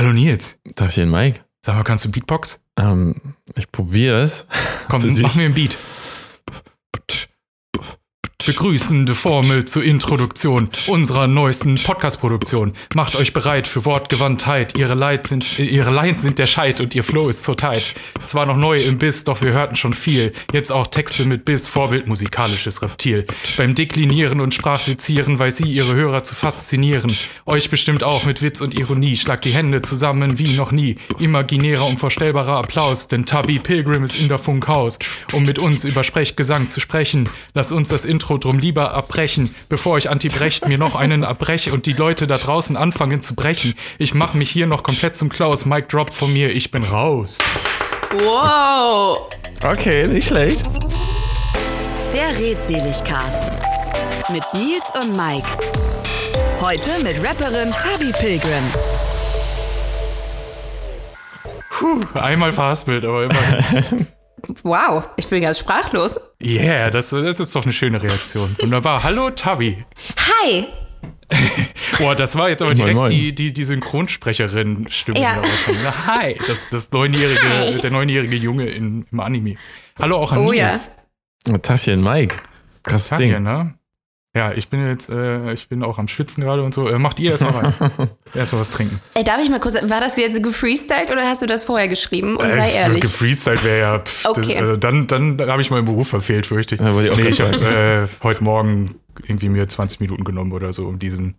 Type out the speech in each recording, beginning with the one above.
Hallo Nils. Tagchen, Mike. Sag mal, kannst du Beatbox? Ähm, ich probiere es. Komm, mach mir ein Beat. Begrüßende Formel zur Introduktion unserer neuesten Podcast-Produktion. Macht euch bereit für Wortgewandtheit. Ihre, Light sind, ihre Lines sind der Scheit und ihr Flow ist so tight. Zwar noch neu im Biss, doch wir hörten schon viel. Jetzt auch Texte mit Biss, Vorbild musikalisches Reptil. Beim Deklinieren und Sprachsezieren weiß sie ihre Hörer zu faszinieren. Euch bestimmt auch mit Witz und Ironie. Schlagt die Hände zusammen wie noch nie. Imaginärer, unvorstellbarer Applaus, denn Tubby Pilgrim ist in der Funkhaus. Um mit uns über Sprechgesang zu sprechen, lass uns das Intro drum lieber abbrechen, bevor ich Antibrecht mir noch einen abbreche und die Leute da draußen anfangen zu brechen. Ich mache mich hier noch komplett zum Klaus. Mike Drop von mir, ich bin raus. Wow. Okay, nicht schlecht. Der Redselig-Cast. Mit Nils und Mike. Heute mit Rapperin Tabi Pilgrim. Puh, einmal verhaspelt, aber immerhin. Wow, ich bin ganz sprachlos. Yeah, das, das ist doch eine schöne Reaktion. Wunderbar. Hallo, Tabi. Hi. Boah, das war jetzt aber Moin, direkt moin. die, die, die Synchronsprecherin-Stimme. Ja. da Hi, das, das neunjährige, Hi. der neunjährige Junge in, im Anime. Hallo auch an Oh ja. Nils. Tagchen, Mike. Krasses Sag Ding. ja, ne? Ja, ich bin jetzt, äh, ich bin auch am Schwitzen gerade und so. Äh, macht ihr erstmal rein. erstmal was trinken. Ey, darf ich mal kurz, war das jetzt gefreestylt oder hast du das vorher geschrieben? Und sei Äh, ehrlich. Gefreestylt wäre ja. Pff, Okay. das, also dann dann, dann habe ich meinen Beruf verfehlt, fürchte ich. Ja, wollte ich auch nee, ich habe äh, heute Morgen irgendwie mir 20 Minuten genommen oder so, um diesen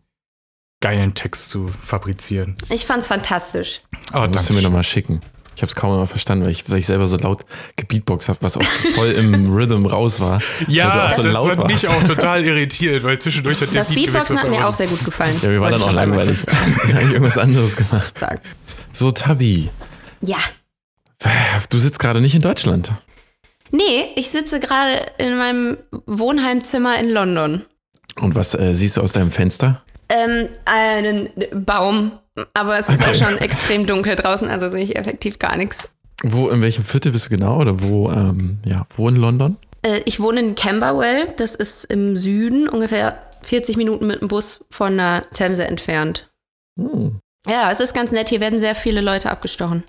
geilen Text zu fabrizieren. Ich fand's fantastisch. Ah, musst du danke. mir nochmal schicken. Ich habe es kaum noch verstanden, weil ich, weil ich selber so laut gebeatboxt habe, was auch voll im Rhythm raus war. Ja, auch das so laut hat mich auch total irritiert, weil zwischendurch hat der Das Beat Beatboxen hat mir auch sehr gut gefallen. Ja, mir war dann auch langweilig. Ich habe irgendwas anderes gemacht. Sagen. So, Tabi, Ja. du sitzt gerade nicht in Deutschland. Nee, ich sitze gerade in meinem Wohnheimzimmer in London. Und was äh, siehst du aus deinem Fenster? Ähm, einen Baum. Aber es ist auch schon extrem dunkel draußen, also sehe ich effektiv gar nichts. Wo, in welchem Viertel bist du genau? Oder wo, ähm, ja, wo in London? Äh, ich wohne in Camberwell, das ist im Süden, ungefähr 40 Minuten mit dem Bus von der Themse entfernt. Hm. Ja, es ist ganz nett, hier werden sehr viele Leute abgestochen.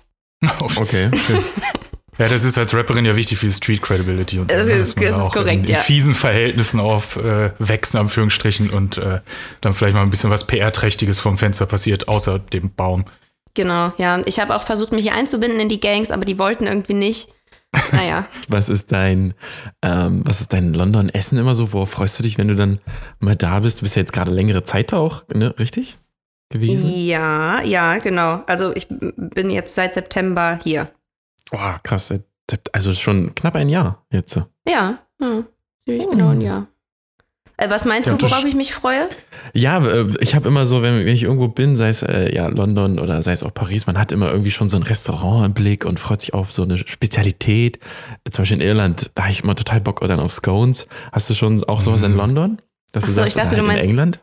Okay, schön. Ja, das ist als Rapperin ja wichtig für die Street Credibility und so. Das ist- das ist auch korrekt, in, in ja. fiesen Verhältnissen auf äh, Wechsen, Anführungsstrichen, und äh, dann vielleicht mal ein bisschen was PR-Trächtiges vom Fenster passiert, außer dem Baum. Genau, ja. Ich habe auch versucht, mich hier einzubinden in die Gangs, aber die wollten irgendwie nicht. Naja. Was ist dein, ähm, was ist dein London-Essen immer so? Worauf freust du dich, wenn du dann mal da bist? Du bist ja jetzt gerade längere Zeit da auch, ne? Richtig? Gewesen? Ja, ja, genau. Also ich bin jetzt seit September hier. Boah, krass. Sept- Also schon knapp ein Jahr jetzt. Ja, hm. ziemlich genau ein Jahr. Äh, was meinst Ja, du, worauf ich mich freue? Ja, äh, ich habe immer so, wenn, ich irgendwo bin, sei es äh, ja London oder sei es auch Paris, man hat immer irgendwie schon so ein Restaurant im Blick und freut sich auf so eine Spezialität. Äh, Zum Beispiel in Irland, da habe ich immer total Bock dann auf Scones. Hast du schon auch sowas in Mhm. London? Dass Ach so, ich dachte, oder du halt meinst- in England?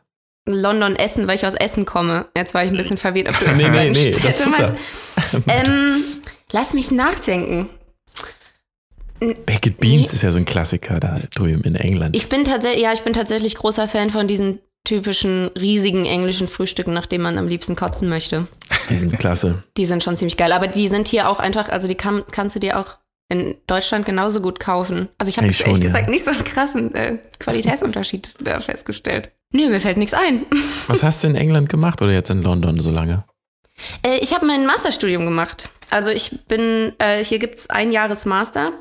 London Essen, weil ich aus Essen komme. Jetzt war ich ein bisschen verwirrt, ob du Nee, nee, nee, das Städte Futter. meinst. Ähm, lass mich nachdenken. Baked Beans ist ja so ein Klassiker da drüben in England. Ich bin tatsächlich, ja, ich bin tatsächlich großer Fan von diesen typischen riesigen englischen Frühstücken, nach denen man am liebsten kotzen möchte. Die sind klasse. Die sind schon ziemlich geil, aber die sind hier auch einfach, also die kann, kannst du dir auch in Deutschland genauso gut kaufen. Also ich habe ehrlich ja. gesagt nicht so einen krassen äh, Qualitätsunterschied festgestellt. Nö, mir fällt nichts ein. Was hast du in England gemacht oder jetzt in London so lange? Äh, ich habe mein Masterstudium gemacht. Also ich bin, äh, hier gibt es ein Jahres Master.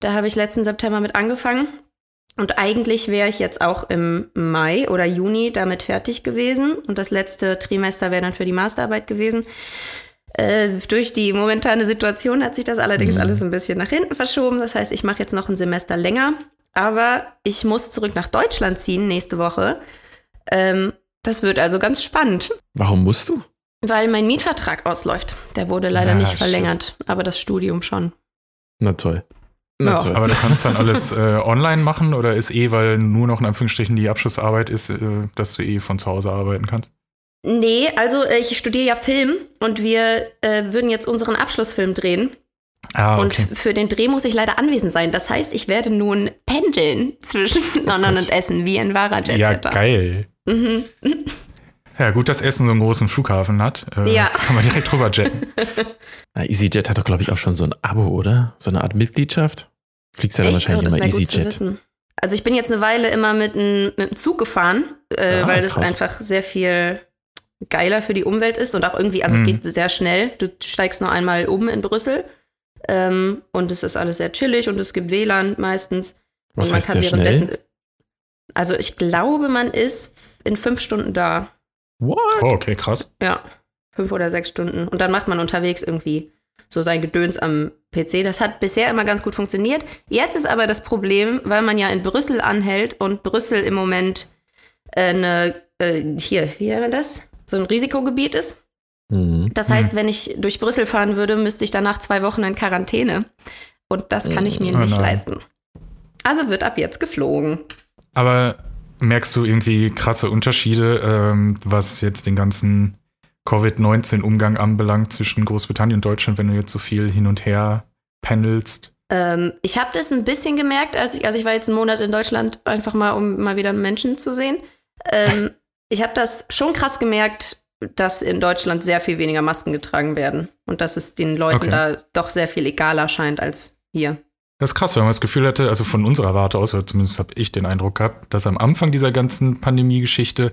Da habe ich letzten September mit angefangen. Und eigentlich wäre ich jetzt auch im Mai oder Juni damit fertig gewesen. Und das letzte Trimester wäre dann für die Masterarbeit gewesen. Äh, durch die momentane Situation hat sich das allerdings Mhm. alles ein bisschen nach hinten verschoben. Das heißt, ich mache jetzt noch ein Semester länger. Aber ich muss zurück nach Deutschland ziehen nächste Woche. Ähm, das wird also ganz spannend. Warum musst du? Weil mein Mietvertrag ausläuft. Der wurde leider Ah, nicht shit. verlängert, aber das Studium schon. Na toll. Na Ja. toll. Aber du kannst dann alles äh, online machen oder ist eh, weil nur noch in Anführungsstrichen die Abschlussarbeit ist, äh, dass du eh von zu Hause arbeiten kannst? Nee, also äh, ich studiere ja Film und wir äh, würden jetzt unseren Abschlussfilm drehen. Ah, Und okay. f- für den Dreh muss ich leider anwesend sein. Das heißt, ich werde nun pendeln zwischen London und Essen, wie ein wahrer Ja, Jetsetter. geil. Mhm. Ja, gut, dass Essen so einen großen Flughafen hat. Äh, Ja. Kann man direkt rüber jetten. Na, EasyJet hat doch, glaube ich, auch schon so ein Abo, oder? So eine Art Mitgliedschaft. Fliegst ja dann Echt? Oh, wahrscheinlich das immer EasyJet. wissen. Also ich bin jetzt eine Weile immer mit, n, mit dem Zug gefahren, äh, Ah, weil das krass. einfach sehr viel geiler für die Umwelt ist und auch irgendwie, also Mhm. es geht sehr schnell. Du steigst nur einmal um in Brüssel ähm, und es ist alles sehr chillig und es gibt WLAN meistens. Was und man heißt kann sehr währenddessen. schnell? Also ich glaube, man ist in fünf Stunden da. What? Oh, okay, krass. Ja, fünf oder sechs Stunden. Und dann macht man unterwegs irgendwie so sein Gedöns am PC. Das hat bisher immer ganz gut funktioniert. Jetzt ist aber das Problem, weil man ja in Brüssel anhält und Brüssel im Moment äh, eine, äh, hier, wie wäre das? So ein Risikogebiet ist. Mhm. Das heißt, wenn ich durch Brüssel fahren würde, müsste ich danach zwei Wochen in Quarantäne. Und das kann ich mir Oh nicht nein. leisten. Also wird ab jetzt geflogen. Aber merkst du irgendwie krasse Unterschiede, ähm, was jetzt den ganzen Covid-19-Umgang anbelangt zwischen Großbritannien und Deutschland, wenn du jetzt so viel hin und her pendelst? Ähm, ich habe das ein bisschen gemerkt, als ich, also ich war jetzt einen Monat in Deutschland, einfach mal, um mal wieder Menschen zu sehen. Ähm, ich habe das schon krass gemerkt, dass in Deutschland sehr viel weniger Masken getragen werden und dass es den Leuten Okay. da doch sehr viel egaler scheint als hier. Das ist krass, weil man das Gefühl hatte, also von unserer Warte aus, oder zumindest habe ich den Eindruck gehabt, dass am Anfang dieser ganzen Pandemie-Geschichte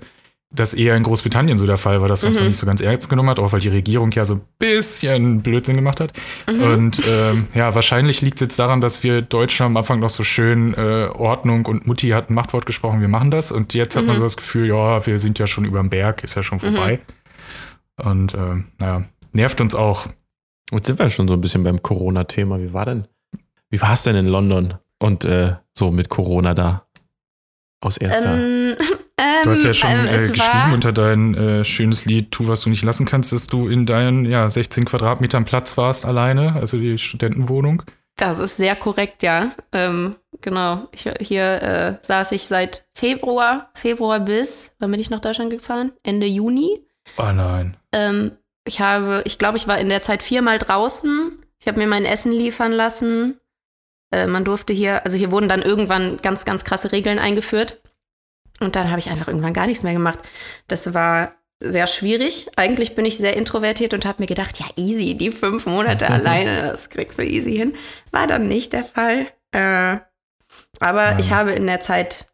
das eher in Großbritannien so der Fall war, dass man es Mhm. noch nicht so ganz ernst genommen hat, auch weil die Regierung ja so ein bisschen Blödsinn gemacht hat. Mhm. Und ähm, ja, wahrscheinlich liegt es jetzt daran, dass wir Deutschen am Anfang noch so schön äh, Ordnung und Mutti hat ein Machtwort gesprochen, wir machen das. Und jetzt hat man Mhm. so das Gefühl, ja, wir sind ja schon über dem Berg, ist ja schon vorbei. Und ähm, naja, nervt uns auch. Jetzt sind wir schon so ein bisschen beim Corona-Thema. Wie war denn? Wie war es denn in London und äh, so mit Corona da? Aus erster. Ähm, Du hast ja ähm, schon ähm, äh, es geschrieben unter dein äh, schönes Lied Tu, was du nicht lassen kannst, dass du in deinen ja, 16 Quadratmetern Platz warst alleine, also die Studentenwohnung. Das ist sehr korrekt, ja. Ähm, genau. Ich, hier äh, saß ich seit Februar, Februar bis, wann bin ich nach Deutschland gefahren? Ende Juni. Oh nein. Ähm, ich habe, ich glaube, ich war in der Zeit viermal draußen. Ich habe mir mein Essen liefern lassen. Äh, man durfte hier, also hier wurden dann irgendwann ganz, ganz krasse Regeln eingeführt. Und dann habe ich einfach irgendwann gar nichts mehr gemacht. Das war sehr schwierig. Eigentlich bin ich sehr introvertiert und habe mir gedacht, ja, easy, die fünf Monate alleine, das kriegst du easy hin. War dann nicht der Fall. Äh, aber ich habe in der Zeit,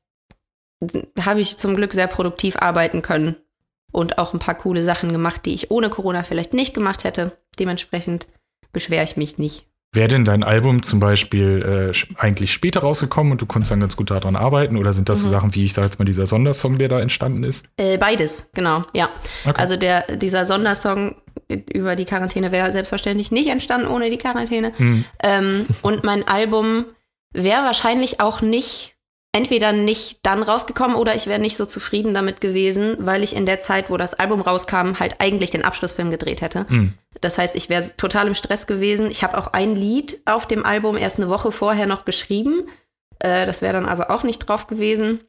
habe ich zum Glück sehr produktiv arbeiten können und auch ein paar coole Sachen gemacht, die ich ohne Corona vielleicht nicht gemacht hätte. Dementsprechend beschwere ich mich nicht. Wäre denn dein Album zum Beispiel äh, eigentlich später rausgekommen und du konntest dann ganz gut daran arbeiten? Oder sind das so Mhm. Sachen wie, ich sage jetzt mal, dieser Sondersong, der da entstanden ist? Äh, beides, genau, ja. Okay. Also der, dieser Sondersong über die Quarantäne wäre selbstverständlich nicht entstanden ohne die Quarantäne. Hm. Ähm, und mein Album wäre wahrscheinlich auch nicht, entweder nicht dann rausgekommen oder ich wäre nicht so zufrieden damit gewesen, weil ich in der Zeit, wo das Album rauskam, halt eigentlich den Abschlussfilm gedreht hätte. Hm. Das heißt, ich wäre total im Stress gewesen. Ich habe auch ein Lied auf dem Album erst eine Woche vorher noch geschrieben. Äh, das wäre dann also auch nicht drauf gewesen.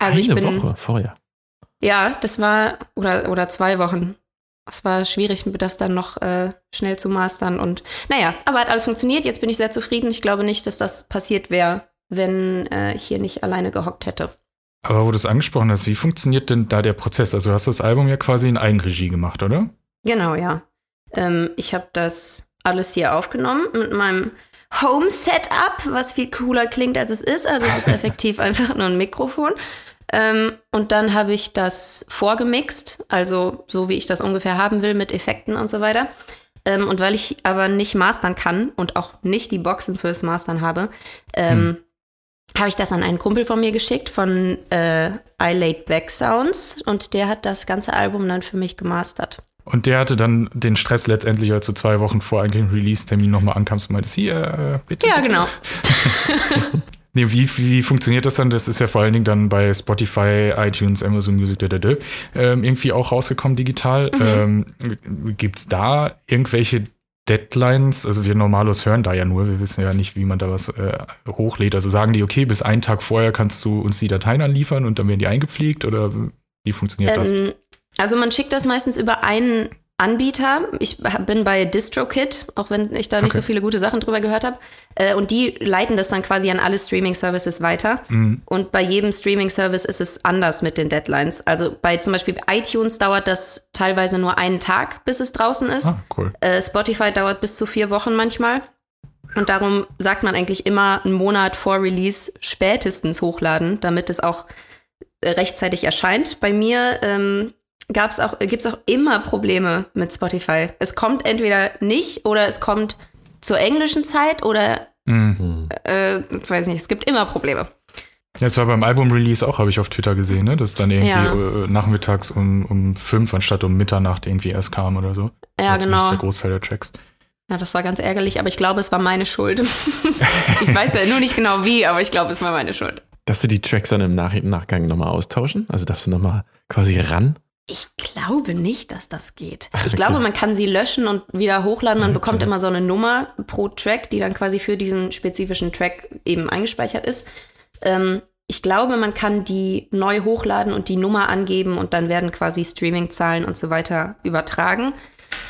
Also ich Eine bin. Woche vorher. Ja, das war, oder, oder zwei Wochen. Es war schwierig, das dann noch äh, schnell zu mastern. Und naja, aber hat alles funktioniert. Jetzt bin ich sehr zufrieden. Ich glaube nicht, dass das passiert wäre, wenn äh, ich hier nicht alleine gehockt hätte. Aber wo du es angesprochen hast, wie funktioniert denn da der Prozess? Also du hast das Album ja quasi in Eigenregie gemacht, oder? Genau, ja. Ähm, ich habe das alles hier aufgenommen mit meinem Home-Setup, was viel cooler klingt, als es ist. Also es ist effektiv einfach nur ein Mikrofon. Ähm, und dann habe ich das vorgemixt, also so wie ich das ungefähr haben will, mit Effekten und so weiter. Ähm, und weil ich aber nicht mastern kann und auch nicht die Boxen fürs Mastern habe, ähm, habe ich das an einen Kumpel von mir geschickt von äh, I Laid Back Sounds und der hat das ganze Album dann für mich gemastert. Und der hatte dann den Stress letztendlich, als du zwei Wochen vor eigentlichem Release-Termin nochmal ankamst und meintest, hier, äh, bitte. Ja, bitte. genau. Nee, wie, wie funktioniert das dann? Das ist ja vor allen Dingen dann bei Spotify, iTunes, Amazon Music, da, da, da, ähm, irgendwie auch rausgekommen digital. Ähm, Gibt es da irgendwelche Deadlines? Also wir Normalos hören da ja nur, wir wissen ja nicht, wie man da was äh, hochlädt. Also sagen die, okay, bis einen Tag vorher kannst du uns die Dateien anliefern und dann werden die eingepflegt oder wie funktioniert das? Ähm, also man schickt das meistens über einen Anbieter. Ich bin bei DistroKid, auch wenn ich da nicht Okay. so viele gute Sachen drüber gehört habe. Äh, und die leiten das dann quasi an alle Streaming-Services weiter. Mhm. Und bei jedem Streaming-Service ist es anders mit den Deadlines. Also bei zum Beispiel iTunes dauert das teilweise nur einen Tag, bis es draußen ist. Ah, cool. Äh, Spotify dauert bis zu vier Wochen manchmal. Und darum sagt man eigentlich immer einen Monat vor Release spätestens hochladen, damit es auch äh, rechtzeitig erscheint. Bei mir ähm, gab's auch, gibt es auch immer Probleme mit Spotify. Es kommt entweder nicht oder es kommt zur englischen Zeit oder Mhm. äh, ich weiß nicht, es gibt immer Probleme. Ja, Das war beim Album-Release auch, habe ich auf Twitter gesehen, ne? dass dann irgendwie Ja. äh, nachmittags um, um fünf anstatt um Mitternacht irgendwie erst kam oder so. Ja, zumindest genau. Der Großteil der Tracks. Ja, das war ganz ärgerlich, aber ich glaube, es war meine Schuld. ich weiß ja nur nicht genau wie, aber ich glaube, es war meine Schuld. Darfst du die Tracks dann im Nach Nachgang nochmal austauschen? Also darfst du nochmal quasi ran? Ich glaube nicht, dass das geht. Ich okay. glaube, man kann sie löschen und wieder hochladen. Man Okay. bekommt immer so eine Nummer pro Track, die dann quasi für diesen spezifischen Track eben eingespeichert ist. Ähm, ich glaube, man kann die neu hochladen und die Nummer angeben und dann werden quasi Streaming-Zahlen und so weiter übertragen.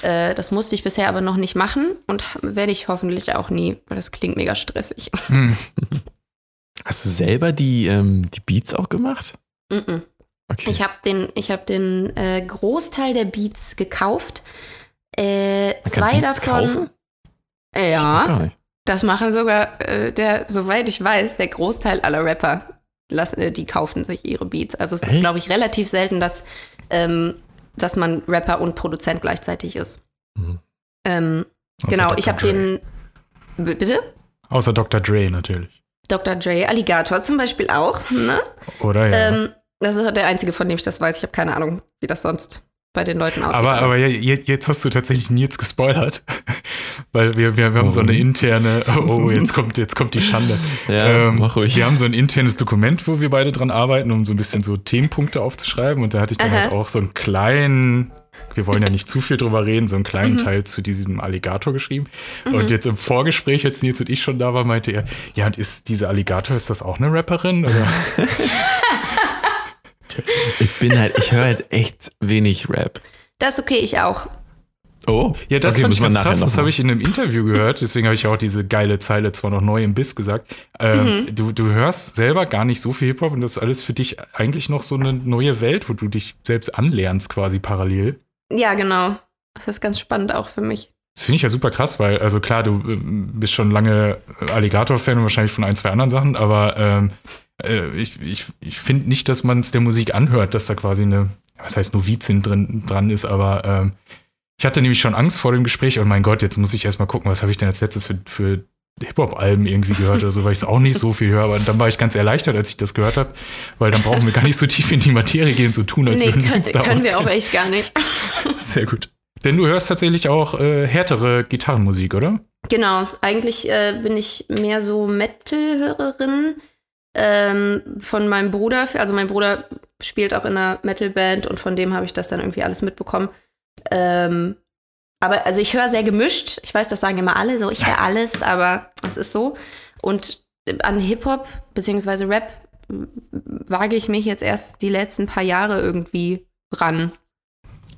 Äh, das musste ich bisher aber noch nicht machen und werde ich hoffentlich auch nie, weil das klingt mega stressig. Hast du selber die, ähm, die Beats auch gemacht? Mhm. Okay. Ich habe den, ich hab den äh, Großteil der Beats gekauft. Äh, zwei Beats davon. Kaufen? Ja, Gar nicht. das machen sogar äh, der, soweit ich weiß, der Großteil aller Rapper. Lassen, äh, die kaufen sich ihre Beats. Also es ist, Echt? glaube ich, relativ selten, dass, ähm, dass man Rapper und Produzent gleichzeitig ist. Mhm. Ähm, genau, Dr. ich habe den. Bitte? Außer Dr. Dre natürlich. Dr. Dre, Alligator zum Beispiel auch. Ne? Oder ja. Ähm, das ist der einzige, von dem ich das weiß. Ich habe keine Ahnung, wie das sonst bei den Leuten aussieht. aber, aber je- je- jetzt hast du tatsächlich Nils gespoilert. Weil wir, wir, wir haben so eine interne, oh, jetzt kommt, jetzt kommt die Schande. Ja, mach ruhig. Wir haben so ein internes Dokument, wo wir beide dran arbeiten, um so ein bisschen so Themenpunkte aufzuschreiben. Und da hatte ich dann Aha. halt auch so einen kleinen, wir wollen ja nicht zu viel drüber reden, so einen kleinen Mhm. Teil zu diesem Alligator geschrieben. Und jetzt im Vorgespräch, als Nils und ich schon da waren, meinte er, ja, und ist diese Alligator, ist das auch eine Rapperin? Oder? Ich bin halt, ich höre halt echt wenig Rap. das ist okay, ich auch. Oh, Ja, das okay, fand ich ganz krass. Das habe ich in einem Interview gehört. Deswegen habe ich ja auch diese geile Zeile zwar noch neu im Biss gesagt. Ähm, Mhm. du, du hörst selber gar nicht so viel Hip-Hop und das ist alles für dich eigentlich noch so eine neue Welt, wo du dich selbst anlernst quasi parallel. Ja, genau. Das ist ganz spannend auch für mich. Das finde ich ja super krass, weil, also klar, du ähm, bist schon lange Alligator-Fan und wahrscheinlich von ein, zwei anderen Sachen, aber ähm, äh, ich, ich, ich finde nicht, dass man es der Musik anhört, dass da quasi eine, was heißt Novizin drin, dran ist, aber ähm, ich hatte nämlich schon Angst vor dem Gespräch und mein Gott, jetzt muss ich erstmal gucken, was habe ich denn als letztes für, für Hip-Hop-Alben irgendwie gehört oder so, weil ich es auch nicht so viel höre, aber dann war ich ganz erleichtert, als ich das gehört habe, weil dann brauchen wir gar nicht so tief in die Materie gehen, so tun, als nee, würden wir können, uns da können wir auch echt gar nicht. Sehr gut. Denn du hörst tatsächlich auch äh, härtere Gitarrenmusik, oder? Genau, eigentlich äh, bin ich mehr so Metal-Hörerin ähm, von meinem Bruder. Also mein Bruder spielt auch in einer Metal-Band und von dem habe ich das dann irgendwie alles mitbekommen. Ähm, aber also ich höre sehr gemischt. Ich weiß, das sagen immer alle so, ich höre alles, aber es ist so. Und an Hip-Hop beziehungsweise Rap wage ich mich jetzt erst die letzten paar Jahre irgendwie ran.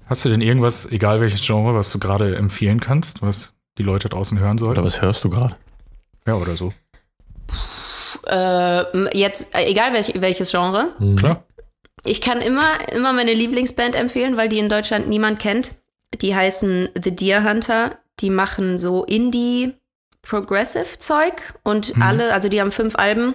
Hast du denn irgendwas, egal welches Genre, was du gerade empfehlen kannst, was die Leute draußen hören sollten? Oder was hörst du gerade? Ja, oder so. Äh, jetzt, äh, egal welch, welches Genre, Klar. Ich kann immer, immer meine Lieblingsband empfehlen, weil die in Deutschland niemand kennt. Die heißen The Deer Hunter. Die machen so Indie Progressive Zeug und Mhm. alle, also die haben fünf Alben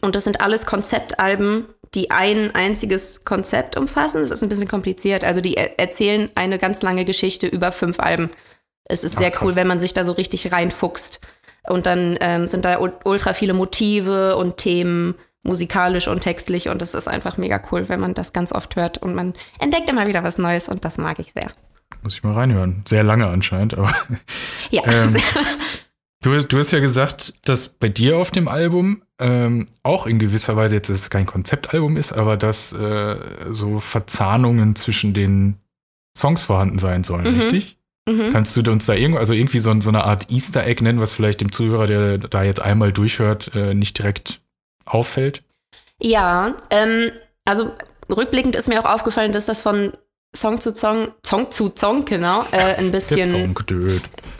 und das sind alles Konzeptalben, die ein einziges Konzept umfassen. Das ist ein bisschen kompliziert. Also die er erzählen eine ganz lange Geschichte über fünf Alben. Es ist Ach, sehr krass. cool, wenn man sich da so richtig reinfuchst. Und dann ähm, sind da ul- ultra viele Motive und Themen, musikalisch und textlich. Und das ist einfach mega cool, wenn man das ganz oft hört. Und man entdeckt immer wieder was Neues und das mag ich sehr. Muss ich mal reinhören. Sehr lange anscheinend, aber Ja, Ähm, du, hast- du hast ja gesagt, dass bei dir auf dem Album ähm, auch in gewisser Weise jetzt dass es kein Konzeptalbum ist, aber dass äh, so Verzahnungen zwischen den Songs vorhanden sein sollen, Mhm. richtig? Mhm. Kannst du uns da irgendwo, also irgendwie so, so eine Art Easter Egg nennen, was vielleicht dem Zuhörer, der da jetzt einmal durchhört, äh, nicht direkt auffällt? Ja, ähm, also rückblickend ist mir auch aufgefallen, dass das von Song zu Song, Song zu Song, genau, äh, ein bisschen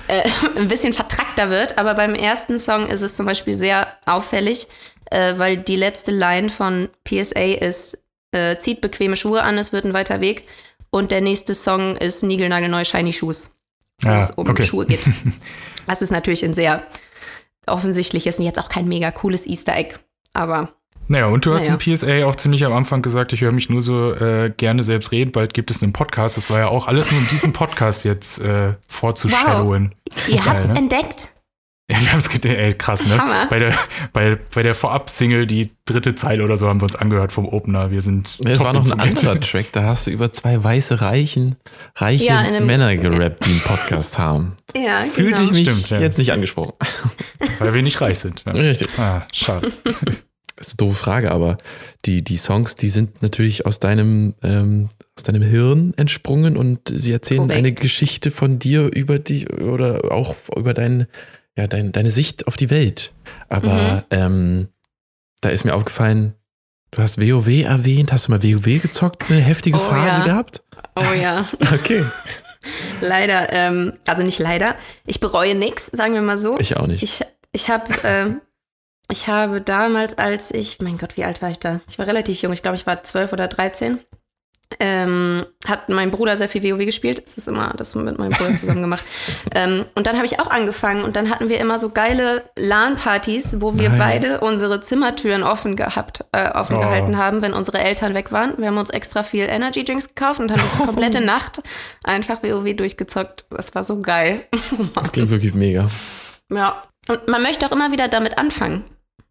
äh, ein bisschen vertrackter wird. Aber beim ersten Song ist es zum Beispiel sehr auffällig, äh, weil die letzte Line von PSA ist, äh, zieht bequeme Schuhe an, es wird ein weiter Weg. Und der nächste Song ist Niegelnagelneue Shiny Shoes, wo Ah, es um okay. Schuhe geht. Das ist natürlich ein sehr offensichtliches und jetzt auch kein mega cooles Easter Egg. Aber Naja, und du hast Naja. im PSA auch ziemlich am Anfang gesagt, ich höre mich nur so äh, gerne selbst reden, bald gibt es einen Podcast. Das war ja auch alles nur um diesen Podcast jetzt äh, vorzushadowen. ihr Geil, habt's ne? entdeckt. Ja, wir haben es gedacht, ey, krass, ne? Hammer. Bei der, bei, bei der Vorab-Single, die dritte Zeile oder so, haben wir uns angehört vom Opener. Wir sind. Es top war noch ein anderer Track, da hast du über zwei weiße, reichen, reiche Ja, Männer gerappt, die einen Podcast haben. Ja, Fühlte ich mich Stimmt, ja. jetzt nicht angesprochen. Weil wir nicht reich sind. Ja. Richtig. Ah, schade. Das ist eine doofe Frage, aber die, die Songs, die sind natürlich aus deinem, ähm, aus deinem Hirn entsprungen und sie erzählen Korrekt. eine Geschichte von dir über die oder auch über dein, ja, dein, deine Sicht auf die Welt. Aber ähm, da ist mir aufgefallen, du hast WoW erwähnt. Hast du mal WoW gezockt? Eine heftige Oh, Phase ja. gehabt? Oh ja. Okay. Leider, ähm, also nicht leider. Ich bereue nichts, sagen wir mal so. Ich auch nicht. Ich, ich habe ähm, ich habe damals, als ich, mein Gott, wie alt war ich da? Ich war relativ jung, ich glaube, ich war 12 oder 13. Ähm, hat mein Bruder sehr viel WoW gespielt. Das ist immer das mit meinem Bruder zusammen gemacht. ähm, und dann habe ich auch angefangen und dann hatten wir immer so geile LAN-Partys, wo wir Nice. beide unsere Zimmertüren offen gehabt, äh, offen Oh. gehalten haben, wenn unsere Eltern weg waren. Wir haben uns extra viel Energy Drinks gekauft und haben die komplette Nacht einfach WoW durchgezockt. Das war so geil. Das klingt wirklich mega. Ja. Und man möchte auch immer wieder damit anfangen.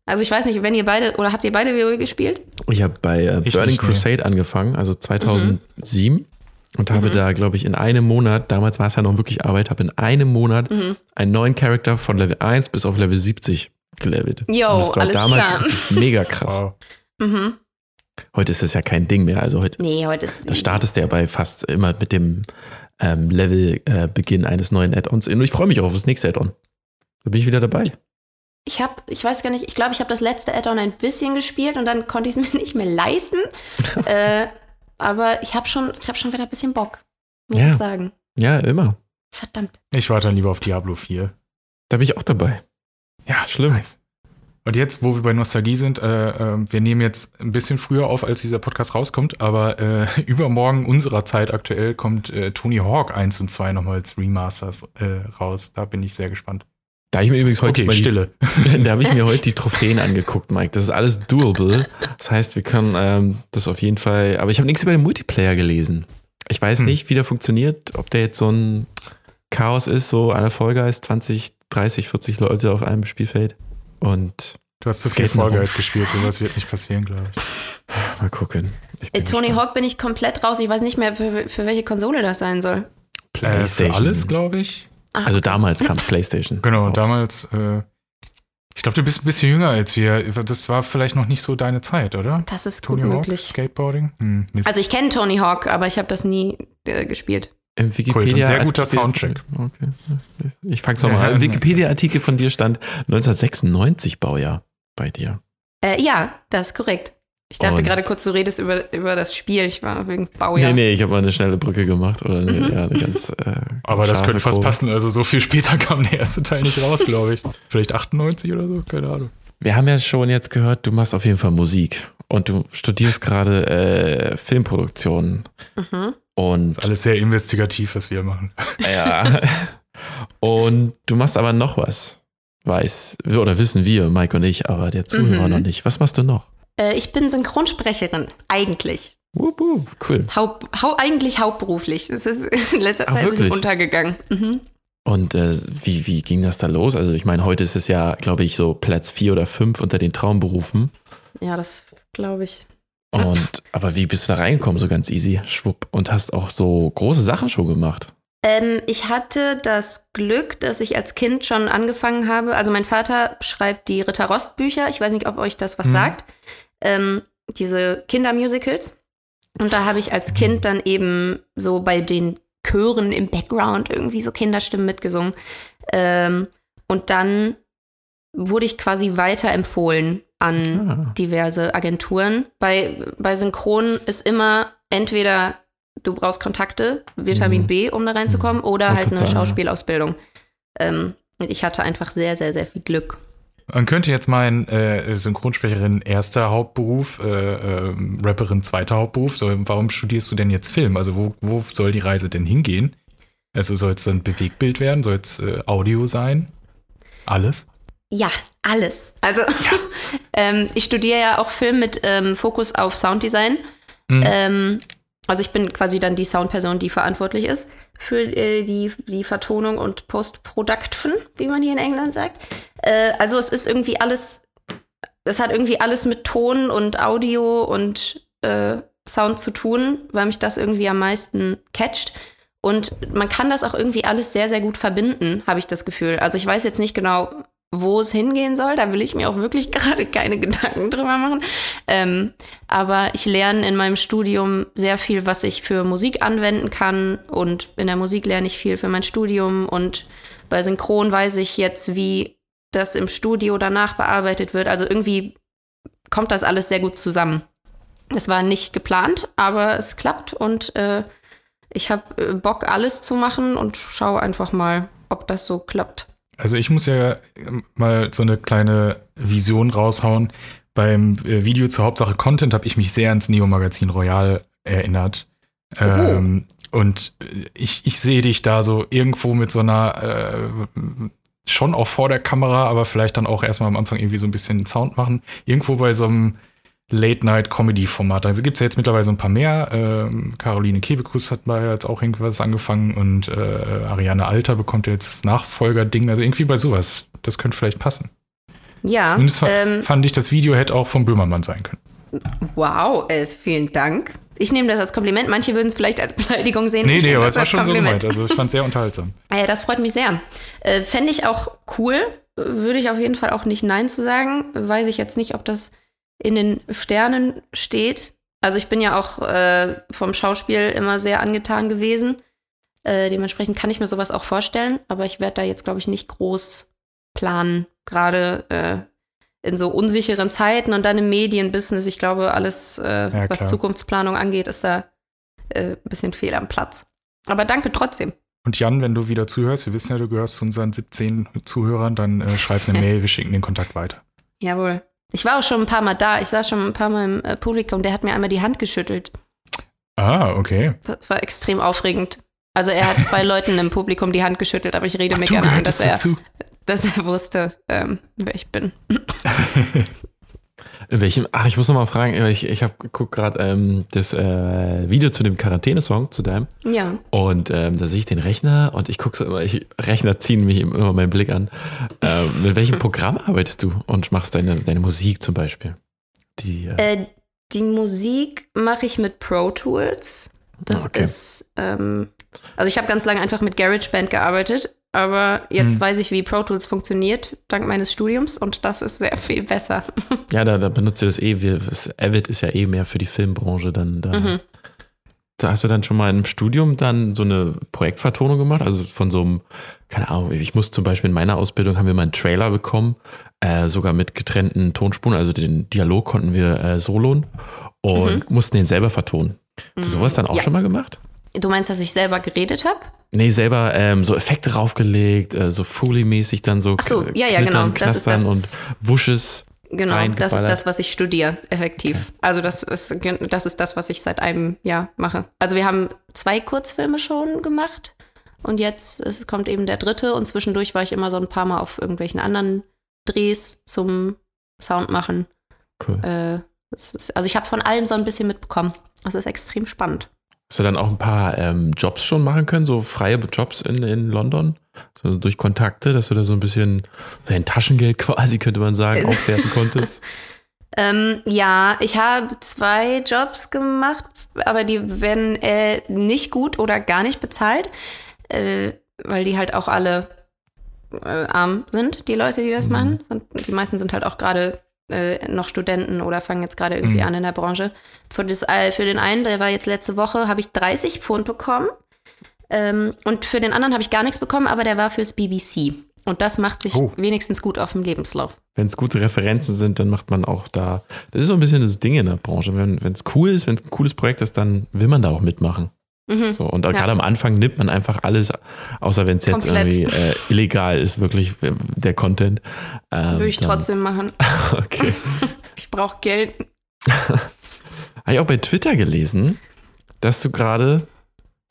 Also ich weiß nicht, wenn ihr beide, oder habt ihr beide WoW gespielt? Ich habe bei äh, Ich Burning. Crusade angefangen, also 2007. Und habe da, glaube ich, in einem Monat, damals war es ja noch wirklich Arbeit, habe in einem Monat einen neuen Charakter von Level 1 bis auf Level 70 gelevelt. Jo, Und das war alles damals klar. mega krass. Wow. Mhm. Heute ist das ja kein Ding mehr. Also heute Nee, heute ist. da startest du ja bei fast immer mit dem ähm, Level-Beginn eines neuen Add-ons. Und ich freue mich auch auf das nächste Add-on. Da bin ich wieder dabei. Ich habe, ich weiß gar nicht, ich glaube, ich habe das letzte Add-on ein bisschen gespielt und dann konnte ich es mir nicht mehr leisten. äh, aber ich habe schon, ich habe schon wieder ein bisschen Bock, muss Ja. ich sagen. Ja, immer. Verdammt. Ich warte dann lieber auf Diablo 4. Da bin ich auch dabei. Ja, schlimm. Nice. Und jetzt, wo wir bei Nostalgie sind, äh, äh, wir nehmen jetzt ein bisschen früher auf, als dieser Podcast rauskommt, aber äh, übermorgen unserer Zeit aktuell kommt äh, Tony Hawk 1 und 2 nochmal als Remasters äh, raus. Da bin ich sehr gespannt. Da habe ich mir übrigens heute Okay, mal die- Stille. da habe ich mir heute die Trophäen angeguckt, Mike. Das ist alles doable. Das heißt, wir können ähm, das auf jeden Fall. Aber ich habe nichts über den Multiplayer gelesen. Ich weiß Hm. nicht, wie der funktioniert, ob der jetzt so ein Chaos ist, so eine Folge ist 20, 30, 40 Leute auf einem Spielfeld. Und Du hast zu viel. Guys gespielt, sowas wird nicht passieren, glaube ich. mal gucken. Ich Äh, Tony. Hawk bin ich komplett raus. Ich weiß nicht mehr, für, für welche Konsole das sein soll. Äh, PlayStation. für alles, glaube ich. Ah, Also damals kam PlayStation. Genau, raus. damals, äh, ich glaube, du bist ein bisschen jünger als wir. Das war vielleicht noch nicht so deine Zeit, oder? das ist gut Tony Hawk, möglich. Skateboarding? Hm. Also ich kenne Tony Hawk, aber ich habe das nie äh, gespielt. Im Wikipedia und sehr guter Artikel- Soundtrack. Okay. Ich fang's nochmal Ja, an. Im Wikipedia-Artikel von dir stand 1996 Baujahr bei dir. Äh, ja, das ist korrekt. Ich dachte Und- gerade kurz, du redest über, über das Spiel. Ich war wegen Baujahr. Nee, nee, ich habe mal eine schnelle Brücke gemacht. Oder eine, Mhm. ja, eine ganz. Äh, Aber das könnte fast Kurve. passen. Also so viel später kam der erste Teil nicht raus, glaube ich. Vielleicht 98 oder so, keine Ahnung. Wir haben ja schon jetzt gehört, du machst auf jeden Fall Musik. Und du studierst gerade äh, Filmproduktion. Mhm. Und Ist alles sehr investigativ, was wir machen. ja. und du machst aber noch was. Weiß, oder wissen wir, Mike und ich, aber der Zuhörer Mhm. noch nicht. Was machst du noch? Äh, ich bin Synchronsprecherin, eigentlich. Wup, wup, cool. Haupt, hau, eigentlich hauptberuflich. Das ist in letzter Ach, Zeit ein bisschen wirklich? untergegangen. Mhm. Und äh, wie, wie ging das da los? Also ich meine, heute ist es ja, glaube ich, so Platz vier oder fünf unter den Traumberufen. Ja, das glaube ich. Und aber wie bist du da reingekommen, so ganz easy, schwupp, und hast auch so große Sachen schon gemacht? Ähm, ich hatte das Glück, dass ich als Kind schon angefangen habe. Also mein Vater schreibt die Ritter Rost Bücher. Ich weiß nicht, ob euch das was Mhm. sagt. Ähm, diese Kindermusicals. Und da habe ich als Kind dann eben so bei den Chören im Background irgendwie so Kinderstimmen mitgesungen. Ähm, und dann wurde ich quasi weiterempfohlen an Ah. diverse Agenturen. Bei, bei Synchron ist immer entweder du brauchst Kontakte, Vitamin B, um da reinzukommen, oder Wollte halt eine sagen. Schauspielausbildung. Ähm, und ich hatte einfach sehr, sehr, sehr viel Glück. Man könnte jetzt meinen, äh, Synchronsprecherin erster Hauptberuf, äh, äh, Rapperin zweiter Hauptberuf. So, warum studierst du denn jetzt Film? Also wo, wo soll die Reise denn hingehen? Also soll es dann Bewegtbild werden? Soll es äh, Audio sein? Alles? Ja, alles. Also ähm, ich studiere ja auch Film mit ähm, Fokus auf Sounddesign. Ähm, also ich bin quasi dann die Soundperson, die verantwortlich ist für äh, die, die Vertonung und Post-Production, wie man hier in England sagt. Äh, also es ist irgendwie alles, es hat irgendwie alles mit Ton und Audio und äh, Sound zu tun, weil mich das irgendwie am meisten catcht. Und man kann das auch irgendwie alles sehr, sehr gut verbinden, habe ich das Gefühl. Also ich weiß jetzt nicht genau, wo es hingehen soll. Da will ich mir auch wirklich gerade keine Gedanken drüber machen. Ähm, aber ich lerne in meinem Studium sehr viel, was ich für Musik anwenden kann. Und in der Musik lerne ich viel für mein Studium. Und bei Synchron weiß ich jetzt, wie das im Studio danach bearbeitet wird. Also irgendwie kommt das alles sehr gut zusammen. Das war nicht geplant, aber es klappt und äh, ich habe äh, Bock, alles zu machen und schaue einfach mal, ob das so klappt. Also ich muss ja ähm, mal so eine kleine Vision raushauen. Beim äh, Video zur Hauptsache Content habe ich mich sehr ans Neo-Magazin Royal erinnert. Ähm, und äh, ich, ich sehe dich da so irgendwo mit so einer, äh, schon auch vor der Kamera, aber vielleicht dann auch erstmal am Anfang irgendwie so ein bisschen Sound machen. Irgendwo bei so einem Late-Night-Comedy-Format. Also gibt es ja jetzt mittlerweile so ein paar mehr. Ähm, Caroline Kebekus hat bei jetzt auch irgendwas angefangen und äh, Ariane Alter bekommt ja jetzt das Nachfolger-Ding. Also irgendwie bei sowas. Das könnte vielleicht passen. Ja, Zumindest ähm, fand ich, das Video hätte auch vom Böhmermann sein können. wow, äh, vielen Dank. Ich nehme das als Kompliment. Manche würden es vielleicht als Beleidigung sehen. Nee, ich nee, aber es war schon so Kompliment. gemeint. Also ich fand es sehr unterhaltsam. Äh, das freut mich sehr. Äh, Fände ich auch cool. Würde ich auf jeden Fall auch nicht Nein zu sagen. Weiß ich jetzt nicht, ob das in den Sternen steht. Also ich bin ja auch äh, vom Schauspiel immer sehr angetan gewesen. Äh, dementsprechend kann ich mir sowas auch vorstellen. Aber ich werde da jetzt, glaube ich, nicht groß planen. Gerade äh, in so unsicheren Zeiten und dann im Medienbusiness. Ich glaube, alles, äh, Ja, was. Zukunftsplanung angeht, ist da äh, ein bisschen fehl am Platz. Aber danke trotzdem. Und Jan, wenn du wieder zuhörst, wir wissen ja, du gehörst zu unseren 17 Zuhörern, dann äh, schreib eine Mail, wir schicken den Kontakt weiter. Jawohl. Ich war auch schon ein paar Mal da. Ich saß schon ein paar Mal im äh, Publikum. Der hat mir einmal die Hand geschüttelt. Ah, okay. Das war extrem aufregend. Also er hat zwei Leuten im Publikum die Hand geschüttelt, aber ich rede mir gerne ein, dass er, dazu. Dass er wusste, ähm, wer ich bin. In welchem? Ach, ich muss noch mal fragen, ich, ich habe guck gerade ähm, das äh, Video zu dem Quarantäne-Song, zu deinem. Ja. Und ähm, da sehe ich den Rechner und ich gucke so immer, ich, Rechner ziehen mich immer meinen Blick an. Ähm, mit welchem Programm arbeitest du und machst deine, deine Musik zum Beispiel? Die, äh, Äh, die Musik mache ich mit Pro Tools. Das Okay. ist, ähm, also ich habe ganz lange einfach mit GarageBand gearbeitet, aber jetzt Hm. weiß ich, wie Pro Tools funktioniert, dank meines Studiums und das ist sehr viel besser. ja, da, da benutzt ihr das eh. Wir, das Avid ist ja eh mehr für die Filmbranche. Dann, da, Mhm. da hast du dann schon mal im Studium dann so eine Projektvertonung gemacht? Also von so einem, keine Ahnung, ich muss zum Beispiel in meiner Ausbildung haben wir mal einen Trailer bekommen, äh, sogar mit getrennten Tonspuren. Also den Dialog konnten wir äh, soloen und mussten den selber vertonen. Hast du sowas dann auch Mhm. Ja. schon mal gemacht? Du meinst, dass ich selber geredet habe? Nee, selber ähm, so Effekte draufgelegt, äh, so Foley-mäßig dann so Ach so, ja, ja, genau. Das ist das- und Wusches. Genau, das ist das, was ich studiere, effektiv. Also das ist, das ist das, was ich seit einem Jahr mache. Also wir haben zwei Kurzfilme schon gemacht und jetzt kommt eben der dritte und zwischendurch war ich immer so ein paar Mal auf irgendwelchen anderen Drehs zum Sound machen. Cool. Äh, ist, also ich habe von allem so ein bisschen mitbekommen. Das ist extrem spannend. Hast du dann auch ein paar ähm, Jobs schon machen können, so freie Jobs in, in London? So durch Kontakte, dass du da so ein bisschen dein Taschengeld quasi, könnte man sagen, aufwerten konntest? Ähm, ja, ich habe zwei Jobs gemacht, aber die werden äh, nicht gut oder gar nicht bezahlt, äh, weil die halt auch alle äh, arm sind, die Leute, die das machen. Sind, die meisten sind halt auch gerade äh, noch Studenten oder fangen jetzt gerade irgendwie Mhm. an in der Branche. Für, das, äh, für den einen, der war jetzt letzte Woche, habe ich 30 Pfund bekommen. Ähm, und für den anderen habe ich gar nichts bekommen, aber der war fürs BBC. Und das macht sich Oh. wenigstens gut auf dem Lebenslauf. Wenn es gute Referenzen sind, dann macht man auch da. Das ist so ein bisschen das Ding in der Branche. Wenn es cool ist, wenn es ein cooles Projekt ist, dann will man da auch mitmachen. Mhm. So, und gerade am Anfang nimmt man einfach alles, außer wenn es jetzt irgendwie äh, illegal ist, wirklich äh, der Content. Ähm, Würde ich dann- trotzdem machen. Okay. Ich brauche Geld. Habe ich auch bei Twitter gelesen, dass du gerade,